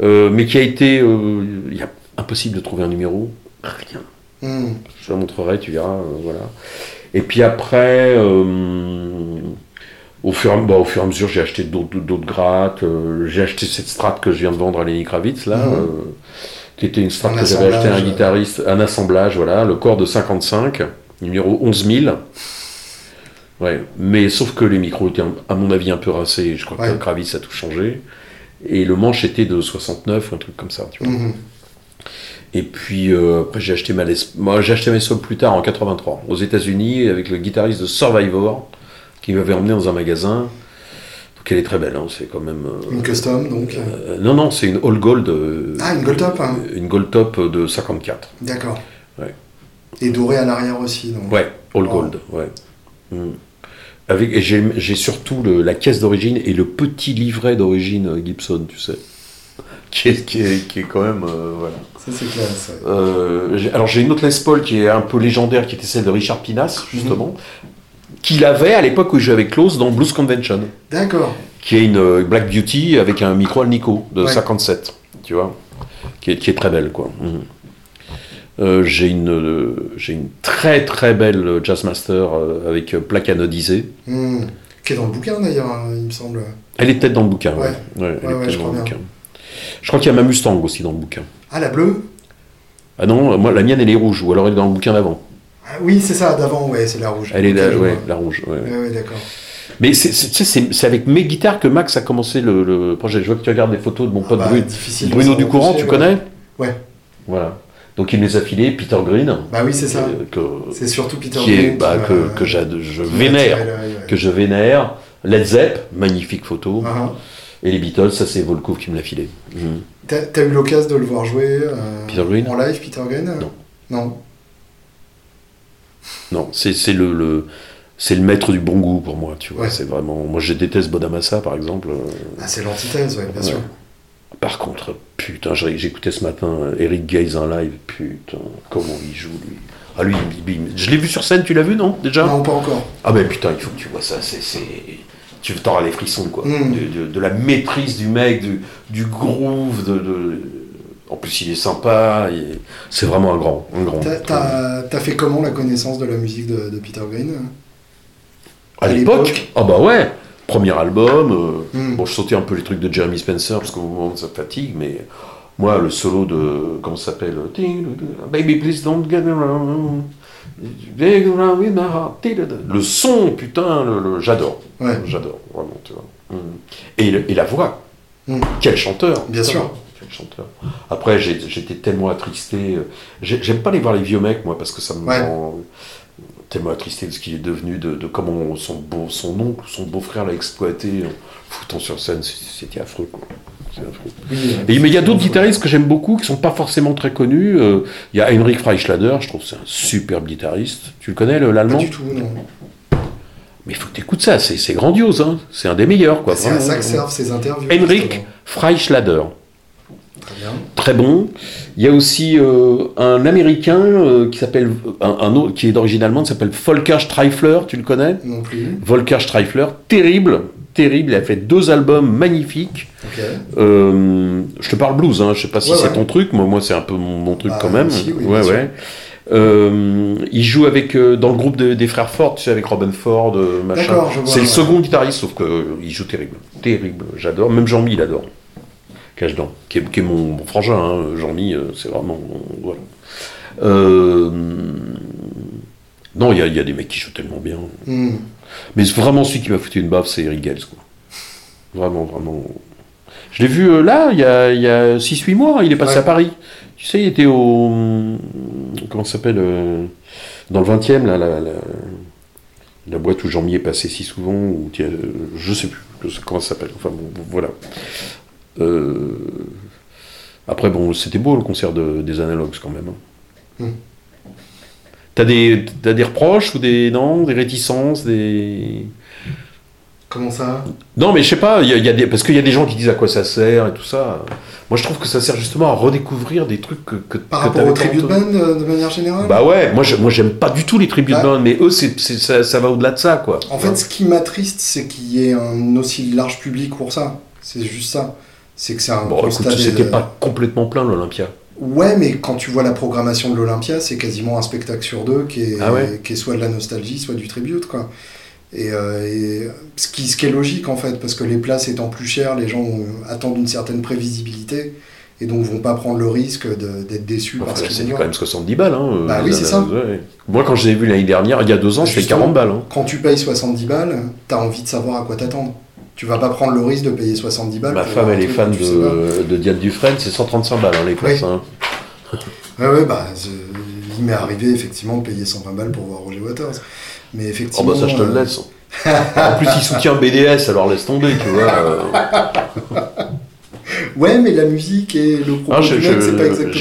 euh, mais qui a été, euh, il y a impossible de trouver un numéro, rien. Hmm. Je te la montrerai, tu verras, euh, voilà. Et puis après, euh, au, fur, et à- bon, au fur et à mesure, j'ai acheté d'autres grattes. euh, j'ai acheté cette Strat que je viens de vendre à Lenny Kravitz, là, Mhm. euh, qui était une Strat Un que j'avais acheté à un guitariste, un assemblage, voilà, le corps de 55, numéro 11000. Ouais, mais sauf que les micros étaient, à mon avis, un peu rincés. Je crois Ouais. que Kravitz a tout changé. Et le manche était de 69 ou un truc comme ça. Tu vois. Mhm. Et puis euh, après j'ai acheté ma Les... moi j'ai acheté mes sols plus tard en 83 aux États-Unis avec le guitariste de Survivor qui m'avait emmené dans un magasin. Donc elle est très belle, hein, c'est quand même. euh, Une custom, donc. euh, non non c'est une All Gold. euh, Ah, une Gold Top, hein. Une Gold Top de 54. D'accord. Ouais. Et doré à l'arrière aussi, donc. Ouais, All Oh. Gold, ouais. Mm. Avec et j'ai j'ai surtout le- la caisse d'origine et le petit livret d'origine Gibson, tu sais, qui est, qui est, qui est quand même euh, voilà. C'est classe. ouais. Euh, alors j'ai une autre Les Paul qui est un peu légendaire, qui était celle de Richard Pinas, justement, Mhm. qu'il avait à l'époque où il jouait avec Klaus dans Blues Convention, D'accord. qui est une euh, Black Beauty avec un micro Alnico de Ouais. 57, tu vois, qui est, qui est très belle, quoi. Mhm. Euh, j'ai une, euh, j'ai une très très belle Jazzmaster euh, avec plaque anodisée. Hmm. Qui est dans le bouquin, d'ailleurs, hein, il me semble. Elle est peut-être dans le bouquin, ouais. Ouais. Ouais, elle est peut-être dans le bouquin. Je crois qu'il y a ma Mustang aussi dans le bouquin. Ah, la bleue? Ah non, moi la mienne elle est rouge, ou alors elle est dans le bouquin d'avant. ah, Oui, c'est ça, d'avant, ouais, c'est la rouge. Elle est je ouais, vois. la rouge. ouais, ouais. Ouais, d'accord. Mais c'est- c'est tu sais, c'est c'est avec mes guitares que Max a commencé le, le projet. Je vois que tu regardes des photos de mon pote bah, Bru- difficile de Bruno s'en Ducourant, tu ouais. connais? Ouais. Voilà. Donc il me les a filés, Peter Green, Bah oui, c'est ça. euh, C'est surtout Peter qui est, Green bah, m'a- que, que je vénère, que je vénère. Led Zepp, magnifique photo. Ah, ah. Et les Beatles, ça c'est Volkov qui me l'a filé. Mhm. T'as t'as eu l'occasion de le voir jouer euh, Peter Green en live, Peter Green Non. Non. Non, c'est c'est le, le- c'est le maître du bon goût pour moi, tu vois. Ouais. C'est vraiment. Moi, je déteste Bodamassa, par exemple. Ah, c'est l'antithèse, ouais, bien Ouais. sûr. Par contre, putain, j'ai- j'écoutais ce matin euh, Eric Gaze en live, putain, comment il joue lui. Ah lui, il- il- je l'ai vu sur scène, tu l'as vu non déjà? Non, pas encore. Ah ben putain, il faut que tu vois ça, c'est, c'est... tu t'auras les frissons quoi, Mm. de, de- de la maîtrise du mec, du, du groove, de, de- en plus il est sympa, c'est vraiment un grand, un grand. T'as- fait comment la connaissance de la musique de, de Peter Green à à l'époque, l'époque? Ah bah ouais, premier album. euh, Mm. Bon, je sautais un peu les trucs de Jeremy Spencer parce qu'au moment ça fatigue, mais moi, le solo de. Comment ça s'appelle? Baby, please don't get around. Le son, putain, le, le- j'adore. Ouais. J'adore, vraiment, tu vois. Mm. Et, le- et la voix. Mm. Quel chanteur Bien putain, sûr. Quel chanteur. Après, j'ai- j'étais tellement attristé. euh, j'ai- J'aime pas aller voir les vieux mecs, moi, parce que ça me Ouais. rend tellement attristé de ce qu'il est devenu, de, de comment son, beau, son oncle, son beau-frère l'a exploité en foutant sur scène. C'était affreux, quoi. Affreux. Et, mais il y a d'autres guitaristes que j'aime beaucoup, qui sont pas forcément très connus. Euh, Il y a Heinrich Freischlader, je trouve que c'est un superbe guitariste. Tu le connais, le- Pas l'allemand du tout, non. Mais il faut que tu écoutes ça, c'est grandiose. Hein. C'est un des meilleurs, quoi. C'est à ça que servent ces interviews. Henrik. Freischlader. Très bien. Très bon. Il y a aussi euh, un Américain euh, qui s'appelle un, un autre qui est d'origine allemande, s'appelle Volker Streifler. Tu le connais? Non plus. Volker Streifler, terrible, terrible. Il a fait deux albums magnifiques. Euh, je te parle blues, hein. je sais pas si Ouais, c'est ouais. ton truc, moi, moi c'est un peu mon, mon truc Bah, quand même. aussi, oui, ouais, ouais. Euh, il joue avec euh, dans le groupe de- des frères Ford, tu sais, avec Robin Ford, machin. C'est le second guitariste, sauf qu'il joue terrible, terrible. J'adore. Même Jean-Mi, il adore. Cache-dent, qui est, qui est mon, mon frangin. Hein. Jean-Mi, euh, c'est vraiment voilà. Euh, non, il y, a- il y a des mecs qui jouent tellement bien. Hmm. Mais vraiment celui qui m'a foutu une baffe, c'est Eric Gales, quoi. Vraiment, vraiment. Je l'ai vu euh, là, il y a, il y a 6-8 mois, il est passé Ouais. à Paris. Tu sais, il était au. Comment ça s'appelle euh, Dans le 20 e là, la, la, la boîte où Jean-Mi est passé si souvent, ou euh, je sais plus comment ça s'appelle. Enfin bon, voilà. Euh, Après, bon, c'était beau le concert de- des Analogues quand même. hein. Hmm. T'as des, reproches ou des. Non Des réticences Des. Comment ça? Non, mais je sais pas, y a, y a des, parce qu'il y a des gens qui disent à quoi ça sert et tout ça. Moi, je trouve que ça sert justement à redécouvrir des trucs que. que Par que rapport t'avais au pas tribute band euh, de manière générale? Bah ouais, moi, je- moi j'aime pas du tout les tribute Bah. bands, mais eux, c'est, c'est- ça, ça va au-delà de ça, quoi. En fait, ce qui m'attriste, c'est qu'il y ait un aussi large public pour ça. C'est juste ça. C'est que c'est un bon, écoute, c'était pas complètement plein l'Olympia. Ouais, mais quand tu vois la programmation de l'Olympia, c'est quasiment un spectacle sur deux qui est, Ah ouais qui est soit de la nostalgie, soit du tribute, quoi. Et, euh, et ce, qui, ce qui est logique, en fait, parce que les places étant plus chères, les gens ont- attendent une certaine prévisibilité et donc vont pas prendre le risque d'être déçus Enfin, c'est quand même 70 balles. Hein, Bah euh, oui, c'est ça. Ouais. Moi, quand je les ai vus l'année dernière, il y a deux ans, c'était Justement. 40 balles. Hein. Quand tu payes 70 balles, t'as envie de savoir à quoi t'attendre. Tu vas pas prendre le risque de payer 70 balles. Ma pour femme, elle est fan de, de Diane Dufresne, c'est 135 balles, hein, les places. Oui. hein. Ouais, ouais, bah, il m'est arrivé effectivement de payer 120 balles pour voir Roger Waters. Mais Oh effectivement. bah ça, je te le euh, laisse. en plus, il soutient BDS, alors laisse tomber, tu vois. Ouais, mais la musique et le propos Ah, je, c'est pas exactement.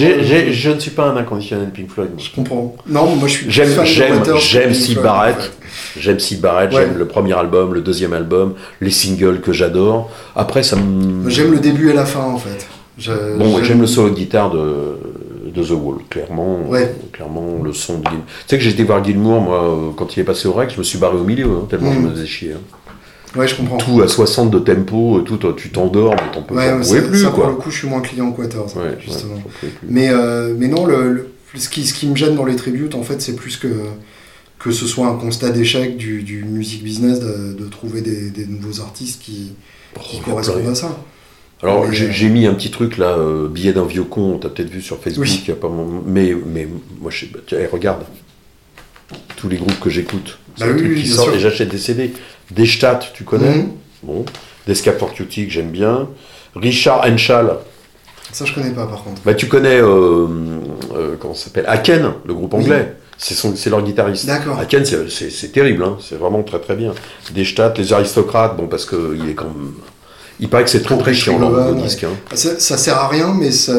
je ne suis pas un inconditionnel Pink Floyd. moi. Je comprends. Non, moi je suis. J'aime, j'aime, j'aime Barrett. J'aime Sid Barrett, j'aime le premier album, le deuxième album, les singles que j'adore. Après, ça me. J'aime le début et la fin en fait. Je- Bon, j'aime le solo de guitare de, de The Wall, clairement. Ouais. Clairement, le son de Gilmour. Tu sais que j'ai été voir Gilmour, moi, euh, quand il est passé au Rex, je me suis barré au milieu, hein, tellement Mm. je me faisais chier. hein. Ouais, je comprends. Tout à 60 de tempo, tout, toi, tu t'endors, mais t'en peux Ouais, pouvais ça, plus, ça, pour le coup, je suis moins client que Waters, Ouais, justement. ouais. Mais, euh, mais non, le, le- ce, qui, ce qui me gêne dans les tributes, en fait, c'est plus que, que ce soit un constat d'échec du, du music business de, de trouver des, des nouveaux artistes qui, Oh, qui correspondent à ça. Alors, Mais, j'ai euh, j'ai mis un petit truc là, euh, billet d'un vieux con, t'as peut-être vu sur Facebook, Oui. il y a pas mon- mais, mais moi, je sais pas, tiens, eh, regarde, tous les groupes que j'écoute, Bah oui, oui, qui sort sûr. et j'achète des CD. Des Stats, tu connais Mhm. Bon. Que j'aime bien. Richard Henschel, Ça, je connais pas, par contre. bah, tu connais, euh, euh, comment ça s'appelle? Aken, le groupe Oui. anglais. C'est son- c'est leur guitariste. D'accord. Aken, c'est- terrible, hein. c'est vraiment très très bien. Des Stats, les aristocrates, bon, parce qu'il est quand même. Il paraît que c'est très Pour très chiant leur ouais. disque. hein. Ça, ça sert à rien, mais ça,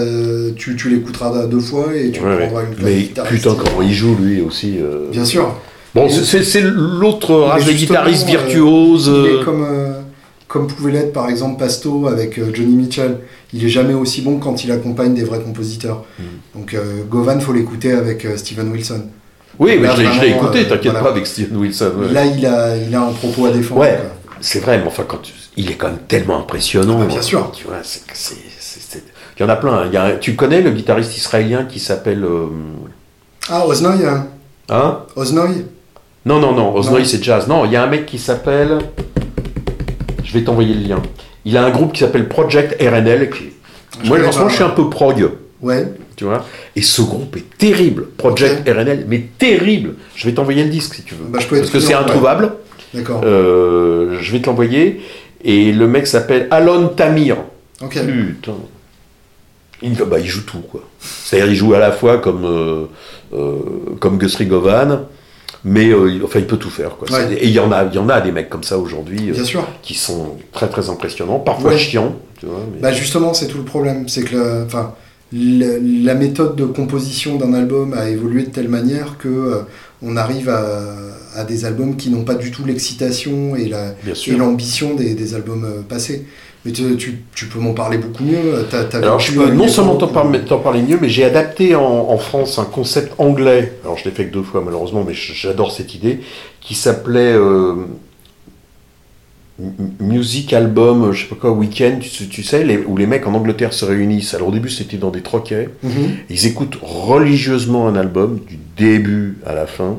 tu, tu l'écouteras deux fois et tu Ouais, ouais. prendras une classe Mais putain, comment il joue lui aussi. euh. Bien sûr. Bon, c'est- l'autre race de justement, guitaristes euh, virtuoses. Euh. comme, euh, comme pouvait l'être par exemple Pasto avec euh, Johnny Mitchell. Il est jamais aussi bon quand il accompagne des vrais compositeurs. Mm. Donc Govan, faut l'écouter avec Steven Wilson. Oui, mais je l'ai- écouté, t'inquiète voilà. pas avec Steven Wilson. ouais. Là, il a, il a un propos à défendre. Ouais. C'est vrai, mais enfin, quand tu- il est quand même tellement impressionnant. Ah, bien sûr. Tu vois, c'est- Il y en a plein. hein. Y a Tu connais le guitariste israélien qui s'appelle. Ah, Oznoy hein Hein? Oznoy Non, non, non, Osnoy c'est jazz. Non, il y a un mec qui s'appelle. Je vais t'envoyer le lien. Il a un groupe qui s'appelle Project RNL. Qui... Je Moi, connais en ce moment, pas, je suis un peu prog. Ouais. Tu vois? Et ce groupe est terrible. Project RNL, mais terrible. Je vais t'envoyer le disque si tu veux. Bah, je peux être Parce que c'est ouais. introuvable. D'accord. Euh, je vais te l'envoyer. Et le mec s'appelle Alon Tamir. ok. Putain. Il, bah, il joue tout, quoi. C'est-à-dire, il joue à la fois comme, euh, euh, comme Guthrie Govan, mais euh, il, enfin, il peut tout faire, quoi. Ouais. C'est- Et il y, en a, il y en a des mecs comme ça aujourd'hui euh, qui sont très très impressionnants, parfois Ouais. chiants, tu vois. mais- Bah justement, c'est tout le problème. C'est que le- enfin, la, la méthode de composition d'un album a évolué de telle manière que euh, on arrive à, à des albums qui n'ont pas du tout l'excitation et la- l'ambition des, des albums passés. Mais tu, tu, tu peux m'en parler beaucoup mieux. T'as Alors, je peux avec non seulement t'en parler, parler mieux, mais j'ai adapté en, en France un concept anglais. Alors, je l'ai fait que deux fois, malheureusement, mais j'adore cette idée, qui s'appelait euh, Music Album, je sais pas quoi, Weekend, tu, tu sais, les- où les mecs en Angleterre se réunissent. Alors, au début, c'était dans des troquets. Mhm. Ils écoutent religieusement un album, du début à la fin.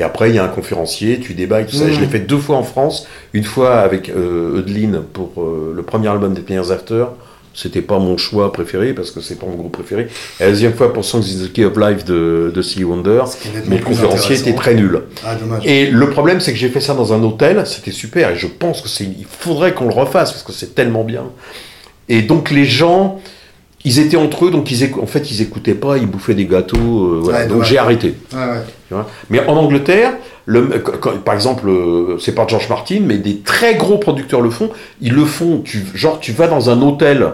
Et après, il y a un conférencier, tu débats et tout ça. Je l'ai fait deux fois en France. Une fois avec euh, Eudeline pour euh, le premier album des Players After. C'était pas mon choix préféré parce que c'est pas mon groupe préféré. Et la deuxième fois pour Songs in the Key of Life de, de Stevie Wonder. Plus conférencier était très nul. Ah, dommage. Et le problème, c'est que j'ai fait ça dans un hôtel, c'était super, et je pense que c'est, il faudrait qu'on le refasse parce que c'est tellement bien. Et donc les gens, ils étaient entre eux, donc ils en fait ils écoutaient pas, ils bouffaient des gâteaux, euh, voilà. Ouais, donc j'ai arrêté. Ouais. Mais en Angleterre, le, quand- quand- par exemple, euh, c'est pas George Martin, mais des très gros producteurs le font. Ils le font, tu, genre tu vas dans un hôtel,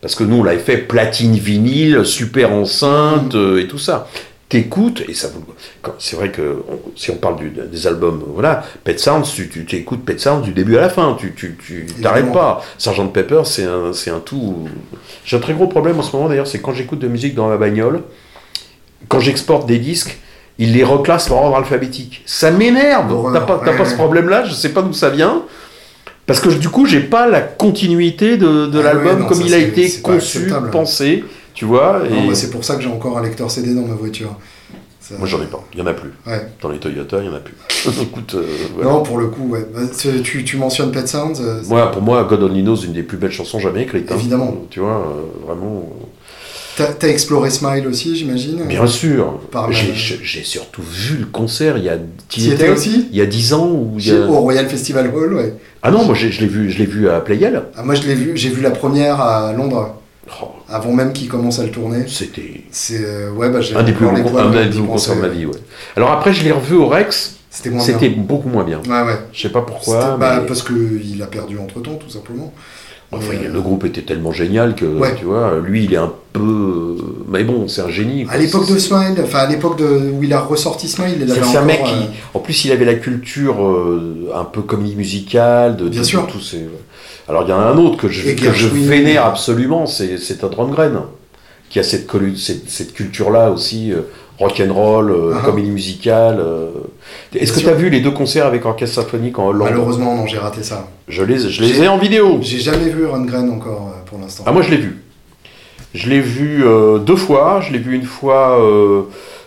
parce que nous on l'avait fait platine vinyle, super enceinte euh, et tout ça. T'écoutes, et ça C'est vrai que on- si on parle du- des albums, voilà, Pet Sounds, tu, tu, tu écoutes Pet Sounds du début à la fin, tu tu, tu t'arrêtes pas. Sergeant Pepper, c'est un, un tout. J'ai un très gros problème en ce moment d'ailleurs, c'est quand j'écoute de musique dans ma bagnole, quand j'exporte des disques, il les reclasse par ordre alphabétique. Ça m'énerve. L'horreur. T'as pas, Ouais, pas ce problème-là, je sais pas d'où ça vient. Parce que du coup, j'ai pas la continuité de, de Ah l'album comme ça, il a été conçu, pensé, tu vois. Et c'est pour ça que j'ai encore un lecteur CD dans ma voiture. Ça- moi, j'en ai pas. Il y en a plus. Ouais. Dans les Toyota, il y en a plus. Écoute, euh, voilà. Non, pour le coup, ouais. Bah, tu, tu- mentionnes Pet Sounds. euh, Moi, pour moi, God Only Knows, une des plus belles chansons jamais écrites. hein. Évidemment. Tu vois, euh, vraiment. T'as exploré Smile aussi, j'imagine Bien sûr. J'ai surtout vu le concert il y a. T'y étais aussi Il y a 10 ans ou il y Chez- a... Au Royal Festival Hall, ouais. Ah non, moi je l'ai vu, je l'ai vu à Playel. Ah, moi, je l'ai vu, j'ai vu la première à Londres, Oh, avant même qu'il commence à le tourner. C'était C'est, euh, ouais, bah, un des plus un des concerts de ma vie. Ouais. Alors après, je l'ai revu au Rex. C'était moins C'était bien. beaucoup moins bien. Ouais, ouais. Je sais pas pourquoi. Bah, mais- parce qu'il a perdu entre temps, tout simplement. Enfin, Mais, le groupe était tellement génial que Ouais. tu vois, lui, il est un peu. Mais bon, c'est un génie. quoi. À l'époque de Smile, enfin à l'époque de, où il a ressorti Smile, il avait c'est un mec euh, qui, en plus, il avait la culture euh, un peu comédie musicale, de, Bien de- sûr. de tous ces. Alors il y en a un autre que je, que je vénère absolument, c'est Todd Rundgren, qui a cette, cette, cette culture-là aussi, euh, rock'n'roll, euh, Ah. comédie musicale. euh. Est-ce que tu as vu les deux concerts avec orchestre symphonique en Hollande? Malheureusement, non, j'ai raté ça. Je les, je les ai en vidéo. J'ai jamais vu Rundgren encore euh, pour l'instant. Ah moi je l'ai vu. Je l'ai vu euh, deux fois. Je l'ai vu une fois. euh,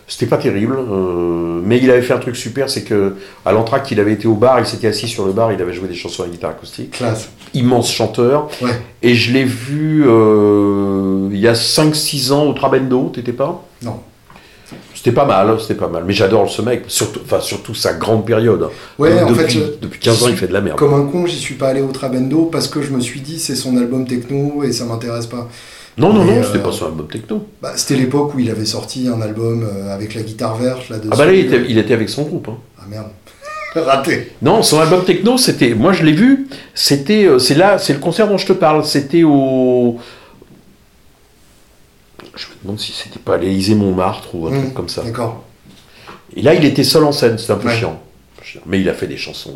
c'était pas terrible, euh, mais il avait fait un truc super, c'est que à l'entracte, il avait été au bar, il s'était assis sur le bar, il avait joué des chansons à guitare acoustique. Classe. Immense chanteur. Ouais. Et je l'ai vu il y a 5-6 ans au Trabendo, t'étais pas? Non. C'était pas mal, c'était pas mal. Mais j'adore ce mec, surtout, enfin, surtout sa grande période. Ouais, Euh, en depuis, fait, depuis 15 ans, il fait de la merde. Comme un con, j'y suis pas allé au Trabendo parce que je me suis dit c'est son album techno et ça m'intéresse pas. Non, non, Mais, non, euh, c'était pas son album techno. Bah, C'était l'époque où il avait sorti un album euh, avec la guitare verte là-dessus. Ah bah là, il était, il était avec son groupe. hein. Ah merde. Raté. Non, son album techno, c'était. Moi, je l'ai vu. C'était. C'est là, c'est le concert dont je te parle. C'était au. Je me demande si c'était pas à l'Élysée Montmartre ou un Mmh, truc comme ça. D'accord. Et là, il était seul en scène. C'était un peu Ouais. chiant. Mais il a fait des chansons.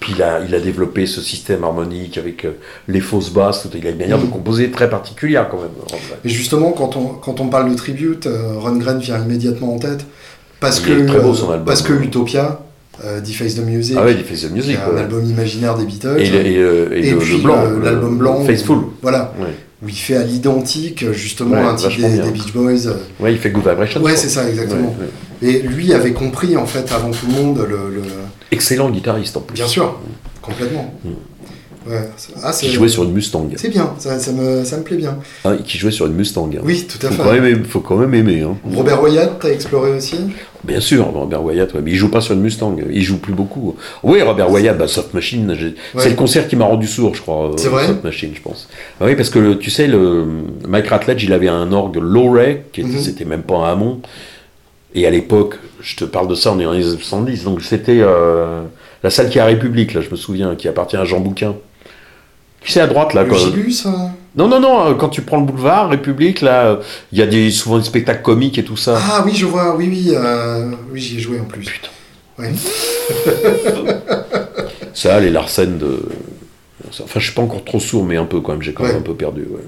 Puis il a, il a développé ce système harmonique avec euh, les fausses basses. Il a une manière de Mmh. composer très particulière quand même. en vrai. Et justement, quand on, quand on parle de tribute, euh, Rundgren vient immédiatement en tête. Parce Il que, est très beau, son album. parce que Utopia, euh, Deface the Music, Ah ouais, fait the music. un ouais. album imaginaire des Beatles. Et, et, et puis le blanc. l'album blanc. Faithful. Voilà, Ouais. Où il fait à l'identique, justement, Ouais, un type des, des Beach Boys. euh. Ouais, il fait Good Vibration. Ouais, c'est ça, exactement. Ouais, ouais. Et lui avait compris, en fait, avant tout le monde, le. le- Excellent guitariste en plus. Bien sûr, complètement. Mm. Ouais, ah, Qui jouait sur une Mustang. c'est bien, ça, ça me, ça me plaît bien. Hein, qui jouait sur une Mustang. hein. Oui, tout à fait. aimer- faut quand même aimer. Hein. Robert Wyatt, t'as exploré aussi? Bien sûr, Robert Wyatt, ouais, mais il joue pas sur une Mustang, il joue plus beaucoup. Oui, Robert Wyatt, bah, Soft Machine, c'est le concert qui m'a rendu sourd, je crois. euh, C'est vrai? Soft Machine, je pense. Ah oui, parce que le- tu sais, le, Mike Ratledge, il avait un orgue Low-Ray, qui Mhm. c'était même pas un Hammond. Et à l'époque, je te parle de ça, on est en 1970, donc c'était euh, la salle qui est à République, là, je me souviens, qui appartient à Jean Bouquin. Sais, à droite, là, Le quoi. Gibus hein Non, non, non, euh, quand tu prends le boulevard, République, là, euh, il y a des, souvent des spectacles comiques et tout ça. Ah oui, je vois, oui, oui, euh, oui j'y ai joué en plus. Putain. Ouais. Ça, les Larsen de. Enfin, je suis pas encore trop sourd, mais un peu quand même. J'ai quand Ouais. même un peu perdu. ouais.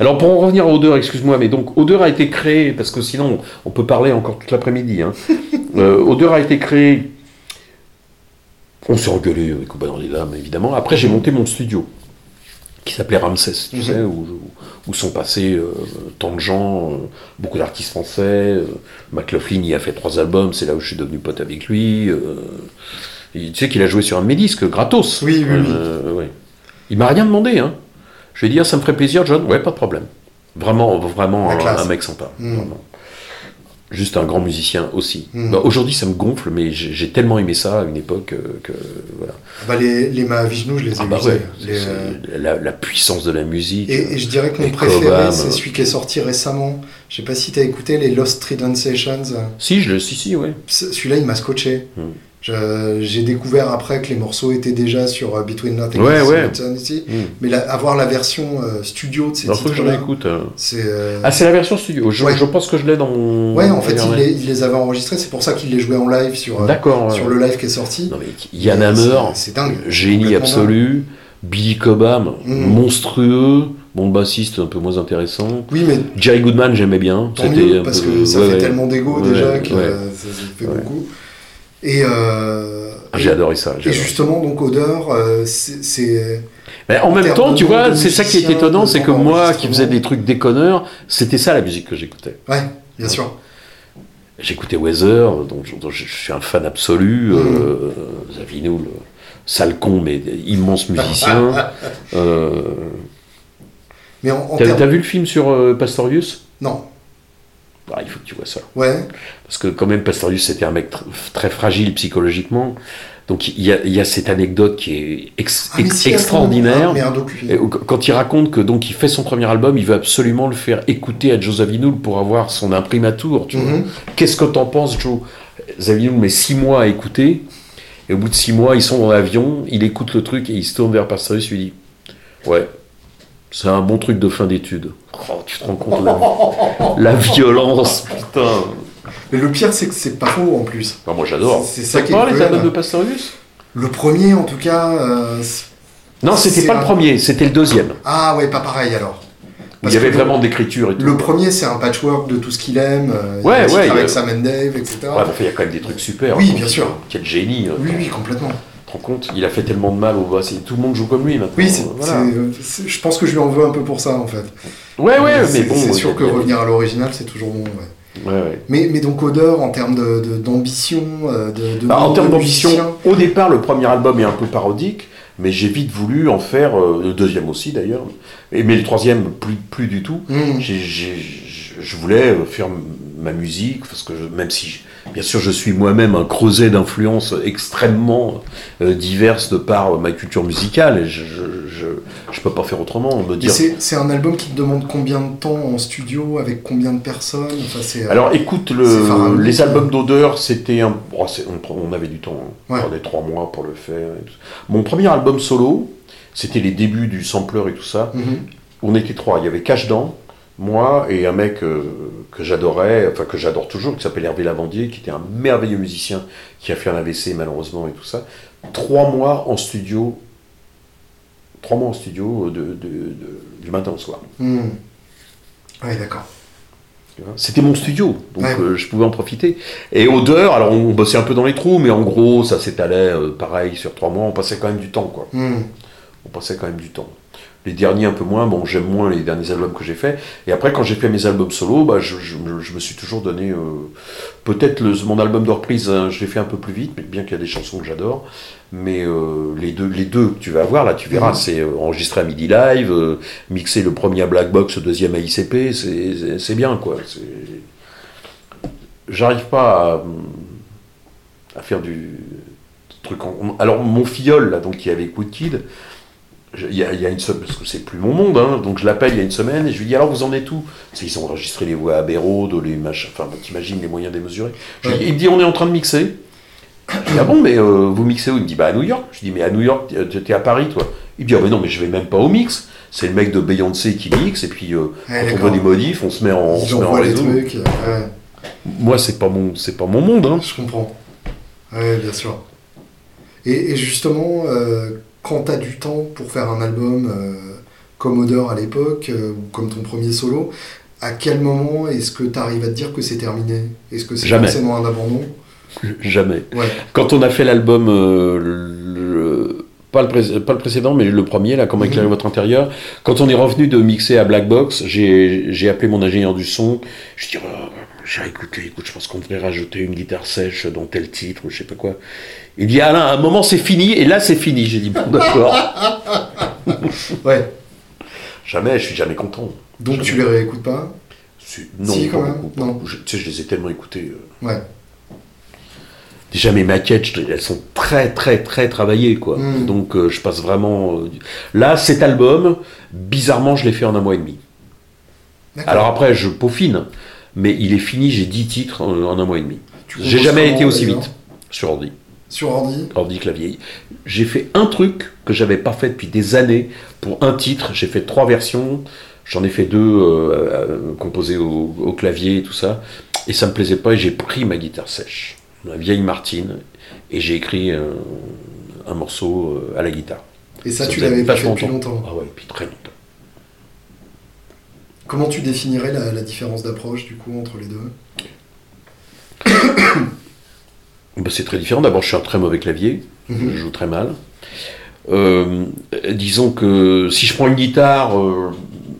Alors, pour en revenir à Odeur, excuse-moi, mais donc Odeur a été créé parce que sinon, on peut parler encore toute l'après-midi. Hein. Euh, Odeur a été créé. On s'est engueulé avec les lames, évidemment. Après, j'ai monté mon studio qui s'appelait Ramsès, tu Mhm. sais, où, où sont passés euh, tant de gens, euh, beaucoup d'artistes français. euh, McLaughlin y a fait trois albums, c'est là où je suis devenu pote avec lui. et tu sais qu'il a joué sur un de mes disques, gratos. Oui, oui, oui. Ouais. Il m'a rien demandé. Hein. Je vais dire, ça me ferait plaisir, John. Ouais, pas de problème. Vraiment, vraiment un, mec sympa. Mm. vraiment. Juste un grand musicien aussi. Mm. Bah, Aujourd'hui, ça me gonfle, mais j'ai tellement aimé ça à une époque euh, que voilà. Bah, les, les Mahavishnu, je les ai Ah bah usés. ouais, Les, euh, la, la puissance de la musique. Et, et je dirais que mon préféré, c'est euh. celui qui est sorti récemment. Je sais pas si tu as écouté les Lost Trident Sessions. Si, je le, si, si, ouais. Celui-là, il m'a scotché. Hmm. J'ai découvert après que les morceaux étaient déjà sur euh, Between Nothing Ouais, and ouais. Eternity. Mm. Mais la- avoir la version euh, studio de ces Alors, faut que je titres-là, l'écoute. hein. c'est. euh, Ah, c'est la version studio. Je, Ouais. je pense que je l'ai dans mon. ouais, en fait, il les, il les avait enregistrés. C'est pour ça qu'il les jouait en live sur, euh, sur le live qui est sorti. Non, mais Yann Hammer, c'est- c'est dingue. génie absolu. Billy Cobham, Mm. monstrueux. Bon, bassiste un peu moins intéressant. Oui, mais Jerry Goodman, j'aimais bien. tant C'était mieux, parce peu- que ça ouais, fait ouais. tellement d'ego Ouais, déjà que ouais. euh, ça, ça fait Ouais. beaucoup. Et, euh, Ah, J'ai adoré ça. et justement, donc, Odeur, euh, c'est- en même temps, tu vois, c'est ça qui est étonnant, c'est que moi qui faisais des trucs déconneurs, c'était ça la musique que j'écoutais. Ouais, bien sûr. J'écoutais Weather, dont, je- dont je je suis un fan absolu. Mm. Euh, Zavinoul, sale con, mais immense musicien. euh, Mais en, en T'as vu le film sur Pastorius? Non. Ah, Il faut que tu vois ça. Ouais. Parce que quand même, Pastorius, c'était un mec tr- très fragile psychologiquement. Donc il y a, il y a cette anecdote qui est ex- Ah, ex- extraordinaire. au- quand il raconte que donc il fait son premier album, il veut absolument le faire écouter à Joe Zawinul pour avoir son imprimatur. Mhm. Qu'est-ce que t'en penses, Joe Zawinul met six mois à écouter. Et au bout de six mois, ils sont dans l'avion, il écoute le truc et il se tourne vers Pastorius et lui dit Ouais, c'est un bon truc de fin d'études. Oh, tu te rends compte la, la violence, putain. Mais le pire, c'est que c'est pas faux en plus. Enfin, moi j'adore. C'est- c'est ça qui est les albums de Pastorius? Le premier, en tout cas. euh, Non, c'était pas un- le premier, c'était le deuxième. Ah ouais, pas pareil alors. Où Parce il y avait vraiment d'écriture et tout. Le premier, c'est un patchwork de tout ce qu'il aime. euh, Ouais, ouais, il y a- Avec Sam and Dave, etc. Ouais, enfin, il y a quand même des trucs super. Oui, hein. bien sûr. Quel génie. Oui, oui, complètement. Tu te rends compte Il a fait tellement de mal au boss. et Tout le monde joue comme lui maintenant. Oui, Voilà. je pense que je lui en veux un peu pour ça, en fait. Ouais, ouais, mais bon. c'est sûr que revenir à l'original, c'est toujours bon. ouais. Ouais, ouais. Mais, mais donc, Odeur, en termes de- d'ambition, euh, de, de Bah, en termes d'ambition, au départ, le premier album est un peu parodique, mais j'ai vite voulu en faire, euh, le deuxième aussi d'ailleurs, et, mais le troisième, plus, plus du tout. j'ai- je- je voulais euh, faire ma musique, parce que je- même si, je- bien sûr, je suis moi-même un creuset d'influences extrêmement euh, diverses de par euh, ma culture musicale, et je je, peux pas faire autrement, me Et dire... c'est, un album qui te demande combien de temps en studio, avec combien de personnes? Enfin, euh, Alors écoute, le- les albums d'odeur, c'était un... oh, on, on avait du temps, hein. Ouais. on prenait trois mois pour le faire. et tout. Mon premier album solo, c'était les débuts du sampler et tout ça. mhm. On était trois, il y avait Cache Dent, moi et un mec euh, que j'adorais, enfin que j'adore toujours, qui s'appelle Hervé Lavandier, qui était un merveilleux musicien, qui a fait un AVC malheureusement et tout ça. Trois mois en studio, trois mois en studio euh, de, de- de- du matin au soir. Hmm. Ouais, d'accord. C'était mon studio, donc Ouais. euh, je pouvais en profiter. Et odeur, alors on bossait un peu dans les trous, mais en gros, ça s'étalait euh, pareil sur trois mois, on passait quand même du temps, quoi. Hmm. On passait quand même du temps. Les derniers un peu moins, bon, j'aime moins les derniers albums que j'ai faits. Et après, quand j'ai fait mes albums solo, bah, je, je me- je me suis toujours donné. euh, Peut-être mon album de reprise, hein, je l'ai fait un peu plus vite, mais bien qu'il y a des chansons que j'adore. Mais euh, les, deux, les deux que tu vas avoir, là, tu verras, Mhm. c'est euh, enregistré à Midi Live, euh, mixé le premier à Black Box, le deuxième à ICP, c'est- bien, quoi. J'arrive pas à, à faire du truc. Alors, mon filleul, là, donc, qui est avec Woodkid, il y, a, il y a une semaine, parce que c'est plus mon monde, hein, donc je l'appelle il y a une semaine et je lui dis alors vous en êtes où? Parce qu'ils ont enregistré les voix à Béraud, les machins, enfin bah, t'imagines les moyens démesurés. Je lui dis- Ouais. il me dit on est en train de mixer. Je dis ah bon mais euh, vous mixez où? Il me dit bah à New York. Je dis mais à New York t'es- à Paris toi Il me dit ah mais non mais je vais même pas au mix. C'est le mec de Beyoncé qui mixe et puis euh, Ouais, quand on voit des modifs on se met en, on se Il met en envoie les réseau. trucs. euh, ouais. Moi c'est pas mon c'est pas mon monde hein. Je comprends. Ouais, bien sûr. Et, et justement, euh, quand tu as du temps pour faire un album euh, comme Odeur à l'époque, euh, ou comme ton premier solo, à quel moment est-ce que tu arrives à te dire que c'est terminé? Est-ce que c'est forcément un abandon? Jamais. Ouais. Quand on a fait l'album, euh, le- pas, le pré- pas le précédent, mais le premier, là, Comment Mhm. éclairer votre intérieur, quand on est revenu de mixer à Black Box, j'ai appelé mon ingénieur du son. Je dis, oh, j'ai écouté, écoute, je pense qu'on devrait rajouter une guitare sèche dans tel titre, ou je sais pas quoi. Il dit, Alain, à un moment c'est fini, et là c'est fini. J'ai dit, bon, d'accord. Ouais. jamais, je suis jamais content. Donc tu les réécoutes pas? Si- Non, Si, pas quand même, beaucoup, non. Je- Tu sais, je les ai tellement écoutés. euh. Ouais. Déjà mes maquettes, elles sont très très très travaillées quoi. Mm. Donc euh, je passe vraiment. euh, Là, cet album, bizarrement, je l'ai fait en un mois et demi. D'accord. Alors après, je peaufine, mais il est fini. J'ai 10 titres en, en un mois et demi. J'ai jamais été aussi vite sur ordi, Sur ordi ordi clavier. J'ai fait un truc que j'avais pas fait depuis des années pour un titre. J'ai fait trois versions. J'en ai fait deux euh, euh, composées au, au clavier et tout ça. Et ça me plaisait pas. Et j'ai pris ma guitare sèche, ma vieille Martine, et j'ai écrit euh, un morceau euh, à la guitare. Et ça, tu l'avais pas fait depuis longtemps. Ah ouais, depuis très longtemps. Comment tu définirais la, la différence d'approche du coup entre les deux Bah, c'est très différent. D'abord, je suis un très mauvais clavier. Mhm. Je joue très mal. Euh, disons que si je prends une guitare, euh,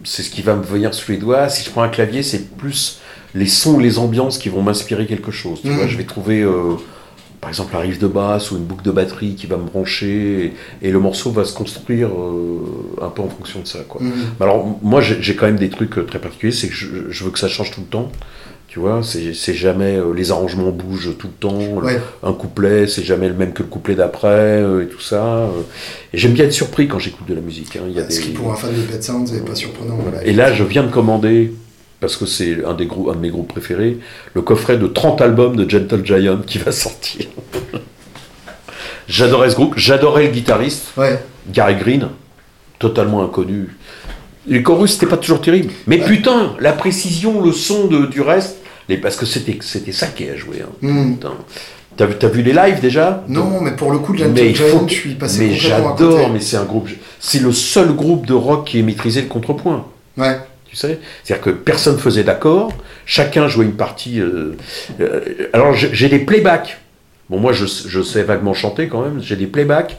c'est ce qui va me venir sous les doigts. Si je prends un clavier, c'est plus les sons, les ambiances qui vont m'inspirer quelque chose. Tu Mhm. vois, je vais trouver, euh, par exemple, un riff de basse ou une boucle de batterie qui va me brancher, et, et le morceau va se construire euh, un peu en fonction de ça. Quoi. Mhm. Mais Alors, moi, j'ai quand même des trucs euh, très particuliers, c'est que je, je veux que ça change tout le temps. Tu vois, c'est jamais. euh, les arrangements bougent tout le temps. Ouais. Un couplet, c'est jamais le même que le couplet d'après, euh, et tout ça. Et j'aime bien être surpris quand j'écoute de la musique. hein. Il y a Ce des... qui pour un fan de Pet Sounds n'est pas surprenant. Voilà. Et là, je viens de commander, parce que c'est un, des groupes, un de mes groupes préférés, le coffret de 30 albums de Gentle Giant qui va sortir. J'adorais ce groupe, j'adorais le guitariste, Ouais. Gary Green, totalement inconnu. Les chorus, c'était pas toujours terrible. Mais putain, la précision, le son de, du reste, les, parce que c'était c'était ça qui a joué. Hein. Putain. T'as vu, t'as vu les lives déjà? Non, mais pour le coup, de mais Gentle il faut Giant, je suis passé mais j'adore, mais c'est un groupe. C'est le seul groupe de rock qui ait maîtrisé le contrepoint. Ouais. Tu sais C'est-à-dire que personne faisait d'accord, chacun jouait une partie. euh, euh, alors j'ai des playbacks. Bon, moi je, je sais vaguement chanter quand même, j'ai des playbacks.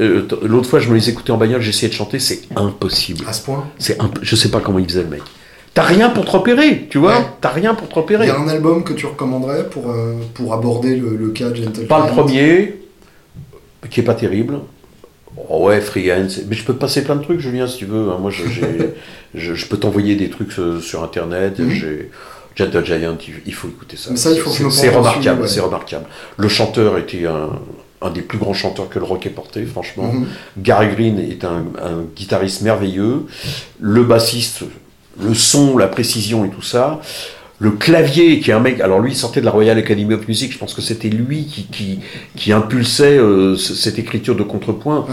Euh, L'autre fois, je me les écoutais en bagnole, j'essayais de chanter, c'est impossible. À ce point? C'est imp- Je sais pas comment il faisait le mec. T'as rien pour te repérer, tu vois Ouais. T'as rien pour te Il repérer. y a un album que tu recommanderais pour, pour aborder le, le cas de Gentle Pas le premier, qui est pas terrible. Oh ouais, Freehand, c'est- mais je peux passer plein de trucs, Julien, si tu veux. hein. Moi, je, j'ai- je, je peux t'envoyer des trucs euh, sur Internet. J'ai Gentle Giant, il, faut écouter ça. C'est- remarquable, ouais. c'est remarquable. Le chanteur était un, un des plus grands chanteurs que le rock ait porté, franchement. Mhm. Gary Green est un, un guitariste merveilleux. Le bassiste, le son, la précision et tout ça. Le clavier, qui est un mec, alors lui sortait de la Royal Academy of Music, je pense que c'était lui qui, qui, impulsait euh, ce- cette écriture de contrepoint.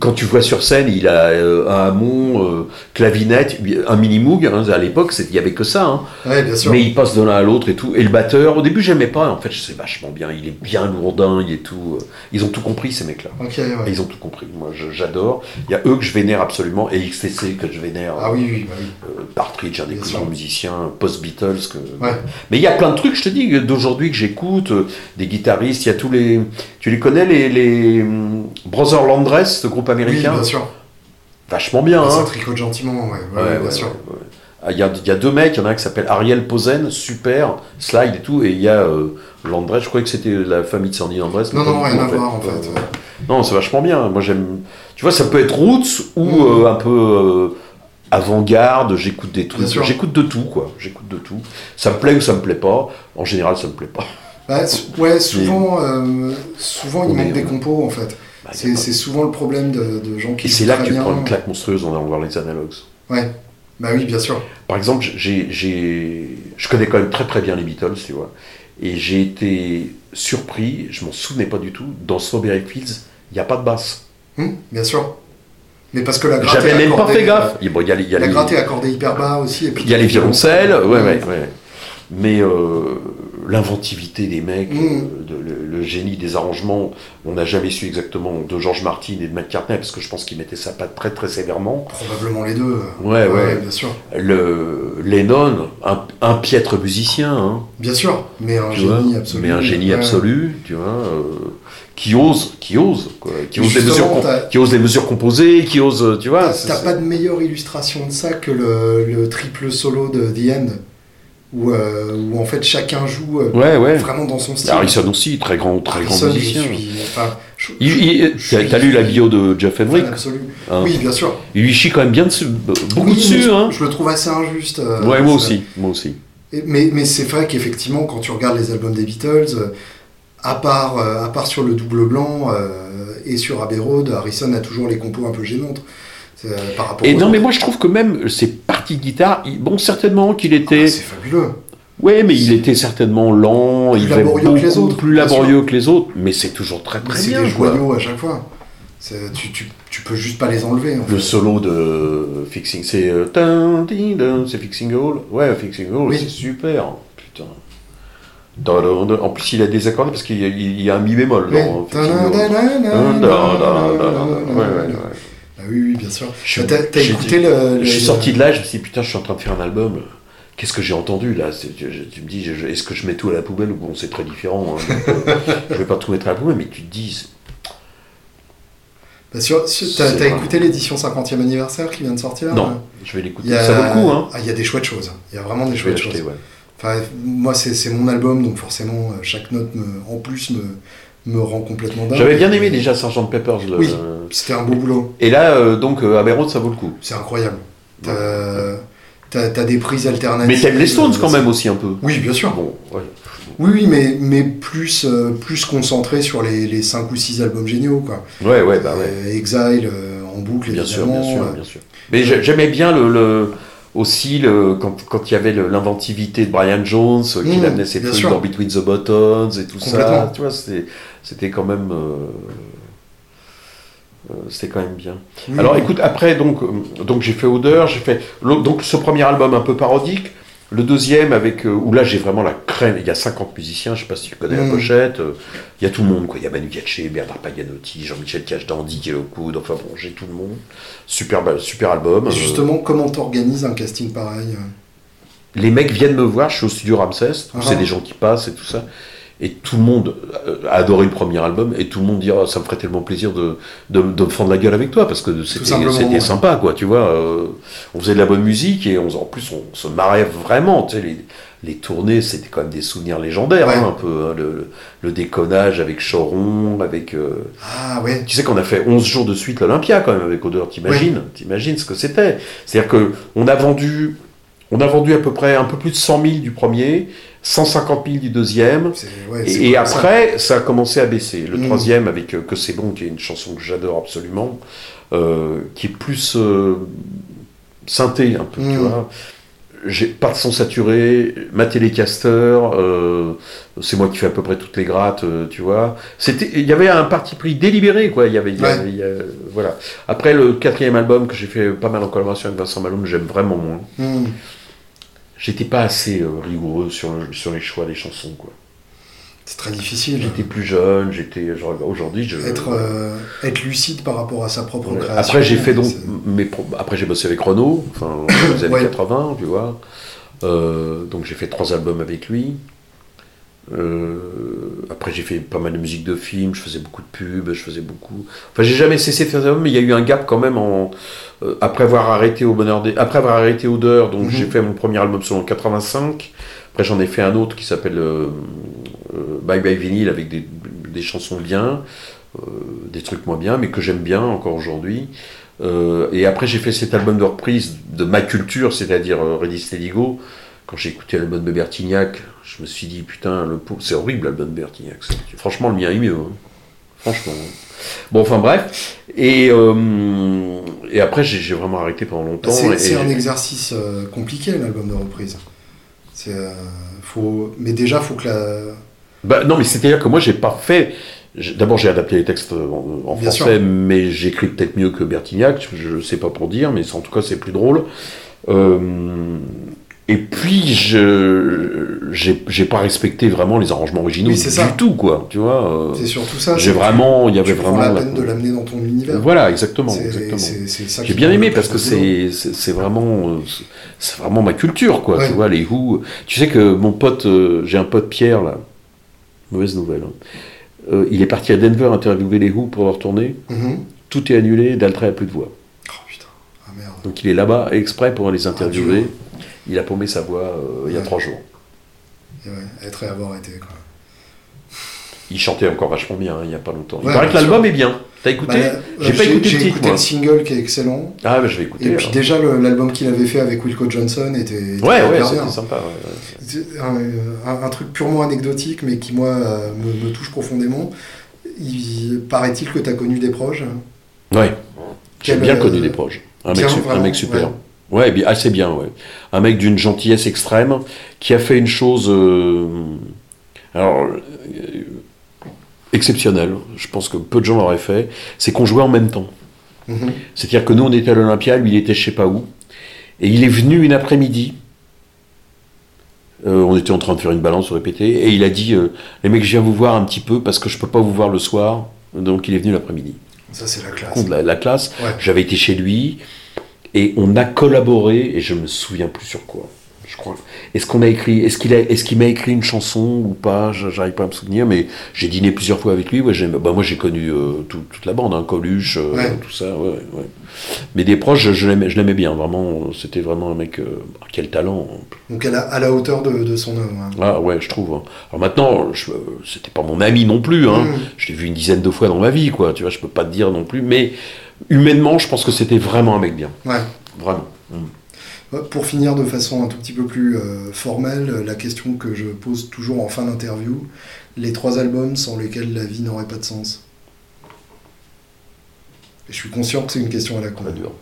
Quand tu vois sur scène, il a euh, un Hamon, euh, clavinette, un mini Moog, hein, à l'époque il y avait que ça. hein. Ouais, bien sûr. Mais il passe de l'un à l'autre et tout. Et le batteur, au début j'aimais pas, en fait c'est vachement bien, il est bien lourdin, il est tout. euh, Ils ont tout compris ces mecs-là. Ouais. Ils ont tout compris. Moi, je- j'adore. Il y a eux que je vénère absolument, et XTC que je vénère. Ah oui, oui, bah oui. Euh, Partridge, un des plus grands musiciens, post-Beatles. Que... Ouais. Mais il y a plein de trucs, je te dis, d'aujourd'hui que j'écoute, des guitaristes, il y a tous les. Tu les connais, les, les hum, Brothers Landress, ce groupe Américain bien sûr. Vachement bien, Ça hein tricote gentiment, ouais. bien sûr. Ah, Il y, a, il y a deux mecs, il y en a un qui s'appelle Ariel Posen, super, slide et tout, et il y a euh, Landress, je croyais que c'était la famille de Sandy Landress. mais Non, non, rien à voir en fait. Euh, Non, c'est vachement bien. Moi, j'aime. Tu vois, ça peut être roots ou Mhm. euh, un peu euh, avant-garde. J'écoute des trucs. J'écoute de tout, quoi. J'écoute de tout. Ça me plaît ou ça me plaît pas. En général, ça me plaît pas. Bah, ouais, souvent, souvent il On manque des compos en fait. Bah, C'est pas- souvent le problème de, de gens qui Et c'est là que tu prends une claque monstrueuse en allant voir les analogues. Ouais. Bah oui, bien sûr. Par exemple, j'ai, je connais quand même très très bien les Beatles, tu vois. Et j'ai été surpris, je m'en souvenais pas du tout, dans Strawberry Fields, il n'y a pas de basse. Hum, bien sûr. Mais parce que la gratte J'avais même pas fait gaffe. euh, Il y a- bon, il y a les- il y a La les- gratte est accordée hyper bas aussi. Il y a les violoncelles, ouais, Ouais. ouais, ouais. Mais euh, l'inventivité des mecs, Mm. euh, de- le, le génie des arrangements. On n'a jamais su exactement de George Martin et de McCartney, parce que je pense qu'il mettait sa patte très très sévèrement. Probablement les deux. Ouais, ouais. bien sûr. Le Lennon, un, un piètre musicien, hein, Bien sûr, mais un génie vois, absolu. mais un génie Ouais. absolu, tu vois, euh, qui ose, qui ose, quoi, qui ose, les mesures, qui ose les mesures composées, qui ose, euh, tu vois. T'as pas de meilleure illustration de ça que le, le triple solo de The End, où, euh, où en fait chacun joue euh, Ouais, ouais. vraiment dans son style. Harrison aussi, très grand, très grand Harrison, je musicien. enfin, T'as lu la bio de Jeff absolu. hein Oui, bien sûr. Il lui chie quand même bien dessus, beaucoup Oui, dessus, je, hein. je le trouve assez injuste. euh, Ouais, moi aussi, moi aussi. Et- mais mais c'est vrai qu'effectivement, quand tu regardes les albums des Beatles, euh, à part, à part sur le double blanc et sur Abbey Road, Harrison a toujours les compos un peu gênantes. C'est, par rapport Et non, mais moi je trouve que même ces guitare, il- bon, certainement qu'il était. Ah, c'est fabuleux. ouais, mais il était certainement lent, Plus il était laborieux que les beaucoup autres, plus laborieux que les autres, mais c'est toujours très très c'est bien. des quoi. joyaux à chaque fois. C'est- Tu, tu, tu peux juste pas les enlever. En Le fait. solo de Fixing, c'est. euh, C'est Fixing Hall Ouais, Fixing Hall, Oui. c'est super. Putain. En plus, il a des accords parce qu'il y, a- il y a un mi bémol Oui. dans Fixing. Ouais, ouais, ouais. Oui, oui, bien sûr. Je- T'as t'as j'ai- écouté le. Je suis sorti de là, je me suis dit, putain, je suis en train de faire un album. Qu'est-ce que j'ai entendu là? C'est- tu, je- tu me dis, je- est-ce que je mets tout à la poubelle ou bon, c'est très différent. hein, donc, euh, je vais pas tout mettre à la poubelle, mais tu te dis, Bah, sur- sur- T'as écouté l'édition 50e anniversaire qui vient de sortir non, je vais l'écouter. Il y a- Ça vaut le coup, hein Ah, il y a des chouettes choses. Il y a vraiment des chouettes choses. ouais. Enfin, moi, c'est c'est mon album, donc forcément, euh, chaque note, me, en plus, me, me rend complètement dingue. J'avais bien aimé déjà Sgt Peppers. le- Oui. C'était un beau boulot. Et là, euh, donc, euh, Abbey Road, ça vaut le coup. C'est incroyable. T'as des prises alternatives. Mais t'aimes les Stones quand Euh, même aussi un peu. Oui, bien sûr. Bon, ouais. Oui, oui, mais, mais plus, euh, plus concentré sur les, les 5 ou 6 albums géniaux, quoi. Ouais, ouais, bah ouais. Euh, Exile euh, en boucle, Bien sûr, bien sûr, euh, bien sûr. Mais j'ai- j'aimais bien le, le- aussi le, quand, quand il y avait l'inventivité de Brian Jones euh, qui Mmh, amenait ses trucs sûr. dans Between the Buttons et tout ça. Tu vois, c'était c'était quand même euh, euh, c'était quand même bien. Alors écoute, après donc donc j'ai fait Odeur, j'ai fait donc ce premier album un peu parodique. Le deuxième avec euh, où là j'ai vraiment la crème, il y a 50 musiciens, je sais pas si tu connais la Mm. pochette, euh, il y a tout le monde quoi, il y a Manu Katché, Bernard Paganotti, Jean-Michel est au coude, enfin bon, j'ai tout le monde. Super super album. Et Euh, justement, comment t'organises un casting pareil les mecs viennent me voir, je suis au studio Ramsès, Ah. c'est des gens qui passent et tout ça. Et tout le monde euh, a adoré le premier album, et tout le monde dit ça me ferait tellement plaisir de, de, de me fendre la gueule avec toi, parce que c'était simplement, c'était ouais. sympa, quoi, tu vois. euh, on faisait de la bonne musique, et on, en plus on se marrait vraiment, tu sais, les, les tournées, c'était quand même des souvenirs légendaires, Ouais. hein, un peu, hein, le, le déconnage avec Choron, avec... euh, Ah ouais. tu sais qu'on a fait 11 jours de suite l'Olympia quand même avec Odeur, t'imagines T'imagines ce que c'était C'est-à-dire que on a vendu on a vendu à peu près un peu plus de 100 000 du premier, 150 000 du deuxième, ouais, et, et comme ça. après ça a commencé à baisser. Le Mm. troisième avec euh, Que c'est bon, qui est une chanson que j'adore absolument, euh, qui est plus euh, synthé un peu, tu Mm. vois. J'ai pas de son saturé, ma télécaster, c'est moi qui fais à peu près toutes les grattes, tu vois. C'était, il y avait un parti pris délibéré, quoi. Il y avait, y y voilà. Après le quatrième album que j'ai fait pas mal en collaboration avec Vincent Malone, j'aime vraiment moins. Hmm. J'étais pas assez euh, rigoureux sur, le- sur les choix des chansons, quoi. C'est très difficile. J'étais plus jeune, j'étais, aujourd'hui, je. Être, euh, être lucide par rapport à sa propre Ouais. création. Après, j'ai fait donc. Mes Après, j'ai bossé avec Renaud, enfin, dans les années Ouais. 80, tu vois. Euh, donc, j'ai fait trois albums avec lui. Euh, après, j'ai fait pas mal de musique de film, je faisais beaucoup de pubs, je faisais beaucoup. Enfin, j'ai jamais cessé de faire des albums, mais il y a eu un gap quand même en. euh, après avoir arrêté au bonheur des. Après avoir arrêté Odeur, donc Mhm. j'ai fait mon premier album selon 85. Après, j'en ai fait un autre qui s'appelle euh, Bye Bye Vinyl avec des, des chansons bien, des trucs moins bien, mais que j'aime bien encore aujourd'hui. Et après, j'ai fait cet album de reprise de ma culture, c'est-à-dire Steady Go. Quand j'ai écouté l'album de Bertignac, je me suis dit, putain, le c'est horrible l'album de Bertignac. Franchement, le mien est mieux. hein. Franchement. Bon, enfin bref. Et, euh, et après, j'ai vraiment arrêté pendant longtemps. C'est un exercice euh, compliqué, l'album de reprise. Euh, faut... Mais déjà, faut que la. Bah, non, mais c'est-à-dire que moi, j'ai pas fait. D'abord, j'ai adapté les textes en, français, sûr. mais j'écris peut-être mieux que Bertignac. Je ne sais pas pour dire, mais en tout cas, c'est plus drôle. Euh, Et puis, je j'ai pas respecté vraiment les arrangements originaux Oui, du ça. tout, quoi. Tu vois. euh, C'est surtout ça. j'ai vraiment, il y avait vraiment. la peine de l'amener dans ton univers. Voilà, exactement, J'ai bien aimé parce que c'est vraiment euh, c'est- vraiment ma culture quoi. Ouais. Tu vois les Who. Tu sais que mon pote, euh, j'ai un pote Pierre là. Mauvaise nouvelle. hein. Euh, il est parti à Denver interviewer les Who pour leur tournée. Mhm. Tout est annulé. Daltrey a plus de voix. Oh putain, ah merde. Donc il est là-bas exprès pour les interviewer. dur. Il a paumé sa voix euh, il y a Ouais. trois jours. Ouais, être et avoir été quoi. Il chantait encore vachement bien hein, il y a pas longtemps. Il Ouais, paraît que l'album est bien. T'as écouté Bah, J'ai euh, pas écouté j'ai le titre écouté moi. le single qui est excellent. Ah bah je vais écouter. Et puis alors. déjà l'album qu'il avait fait avec Wilco Johnson était, était Ouais c'était sympa. C'est Un, un- un truc purement anecdotique mais qui moi euh, me, me touche profondément. Il paraît-il que tu as connu des proches. Ouais. J'ai bien euh, connu des proches. Un mec, un mec super. Ouais. Bien- assez bien, ouais. Un mec d'une gentillesse extrême qui a fait une chose euh, alors euh, exceptionnelle. Je pense que peu de gens l'auraient fait. C'est qu'on jouait en même temps. Mhm. C'est-à-dire que nous, on était à l'Olympia, lui, il était je sais pas où. Et il est venu une après-midi. Euh, on était en train de faire une balance, répéter, et il a dit Les mecs, je viens vous voir un petit peu parce que je peux pas vous voir le soir. Donc il est venu l'après-midi. Ça c'est la classe. Contre la, la classe, Ouais. j'avais été chez lui et on a collaboré et je me souviens plus sur quoi. Je crois. Est-ce qu'on a écrit, est-ce qu'il a, est-ce qu'il m'a écrit une chanson ou pas? J'arrive pas à me souvenir, mais j'ai dîné plusieurs fois avec lui. Ouais, bah, moi j'ai connu euh, tout- toute la bande, hein, Coluche, euh, Ouais. tout ça. Ouais, ouais. Mais des proches, je, l'aimais, je l'aimais bien. Vraiment, c'était vraiment un mec. euh, quel talent. Donc à la, à la hauteur de, de son œuvre. hein. Ah ouais, je trouve. hein. Alors maintenant, je- c'était pas mon ami non plus. Hein. Mhm. Je l'ai vu une dizaine de fois dans ma vie, quoi. Tu vois, je peux pas te dire non plus. Mais humainement, je pense que c'était vraiment un mec bien. Ouais. Vraiment. Pour finir de façon un tout petit peu plus euh, formelle, la question que je pose toujours en fin d'interview, les trois albums sans lesquels la vie n'aurait pas de sens. Et je suis conscient que c'est une question à la con. Très dur.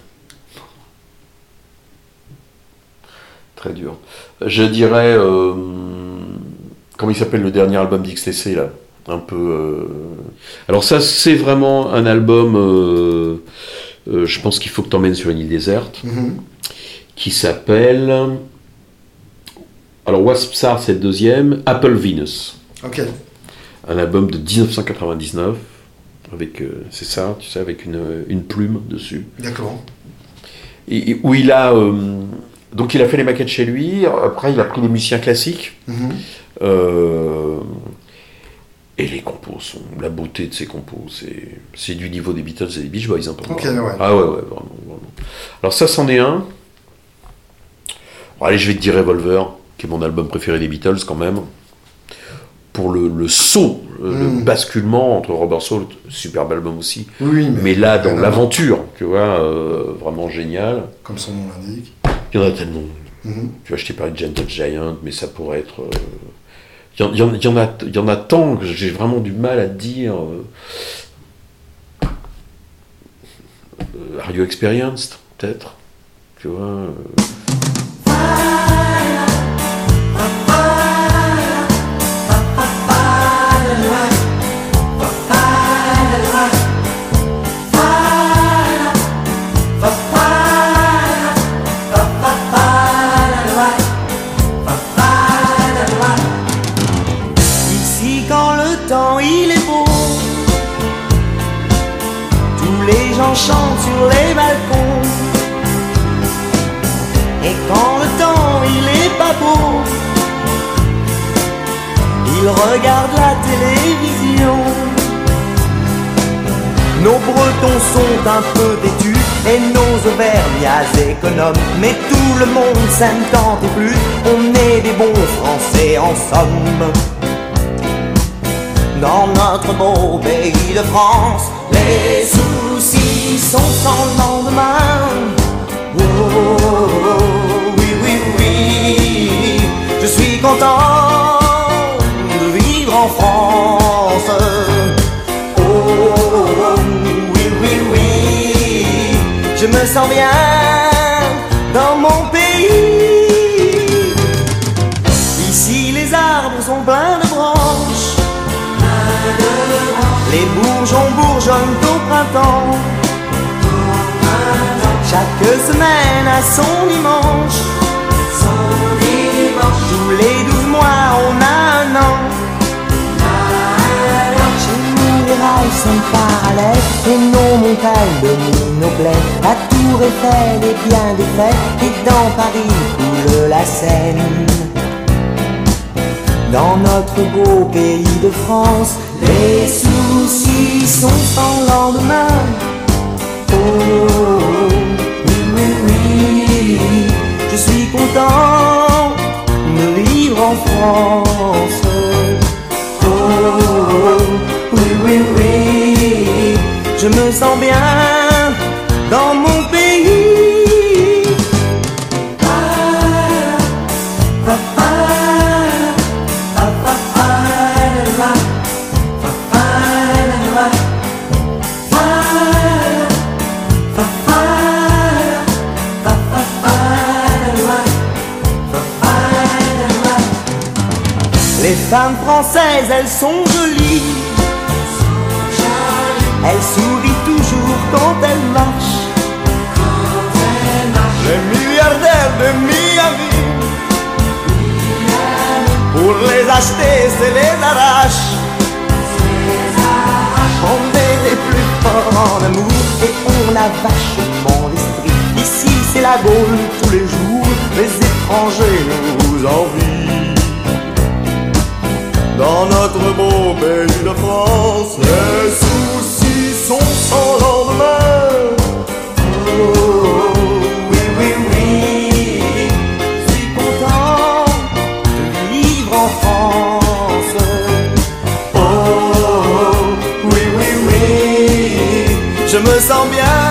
Très dur. Je dirais. euh, comment il s'appelle le dernier album d'XTC, là? Un peu. euh, Alors, ça, c'est vraiment un album. euh, euh, je pense qu'il faut que tu emmènes sur une île déserte. Mhm. qui s'appelle. Alors, Wasp Star, c'est le deuxième. Apple Venus. Ok. Un album de 1999. Avec, euh, c'est ça, tu sais, avec une, une plume dessus. D'accord. Et, et où il a. euh, donc, il a fait les maquettes chez lui. Après, il a pris les musiciens classiques. Mhm. Euh, et les compos sont. La beauté de ces compos, c'est, c'est du niveau des Beatles et des Beach Boys, un peu. Ok, ouais. Ah ouais, ouais, vraiment, vraiment. Alors, ça, c'en est un. Bon, allez, je vais te dire Revolver, qui est mon album préféré des Beatles, quand même. Pour le, le saut, le, le Mm. basculement entre Robert Salt, superbe album aussi. Oui, mais, Mais là, dans l'aventure, tu vois, euh, vraiment génial. Comme son nom l'indique. Il y en a tellement. Mhm. Tu vois, je t'ai parlé de Gentle Giant, mais ça pourrait être. euh, Il y, en- y en- a, tant que j'ai vraiment du mal à dire. euh, euh, Are you experienced Peut-être. Tu vois. S'aime tant et plus On est des bons français en somme dans notre beau pays de France, les soucis sont sans lendemain. Oh, oh, oui, oui, oui, je suis content de vivre en France. Oh, oui, oui, oui, je me sens bien Les bourgeons bourgeonnent au printemps. Chaque semaine a son dimanche. Tous les douze mois, on a un an. sont parallèles Et nos montagnes dominent nos blés La tour est faite et bien défaite Et dans Paris coule la Seine Dans notre beau pays de France les soucis sont sans lendemain. Oh, oui, oui, oui, je suis content de vivre en France. Elles sont jolies. Elles sourient toujours quand elles marchent. Les milliardaires de Miami. Pour les acheter, c'est les arrache. On est les plus forts en amour et on a vachement l'esprit. Ici, c'est la gaule tous les jours. Les étrangers nous envient. Dans notre beau pays de France, les soucis sont sans lendemain. Oh, oui, oui, oui, je suis content de vivre en France. Oh, oui, oui, oui, je me sens bien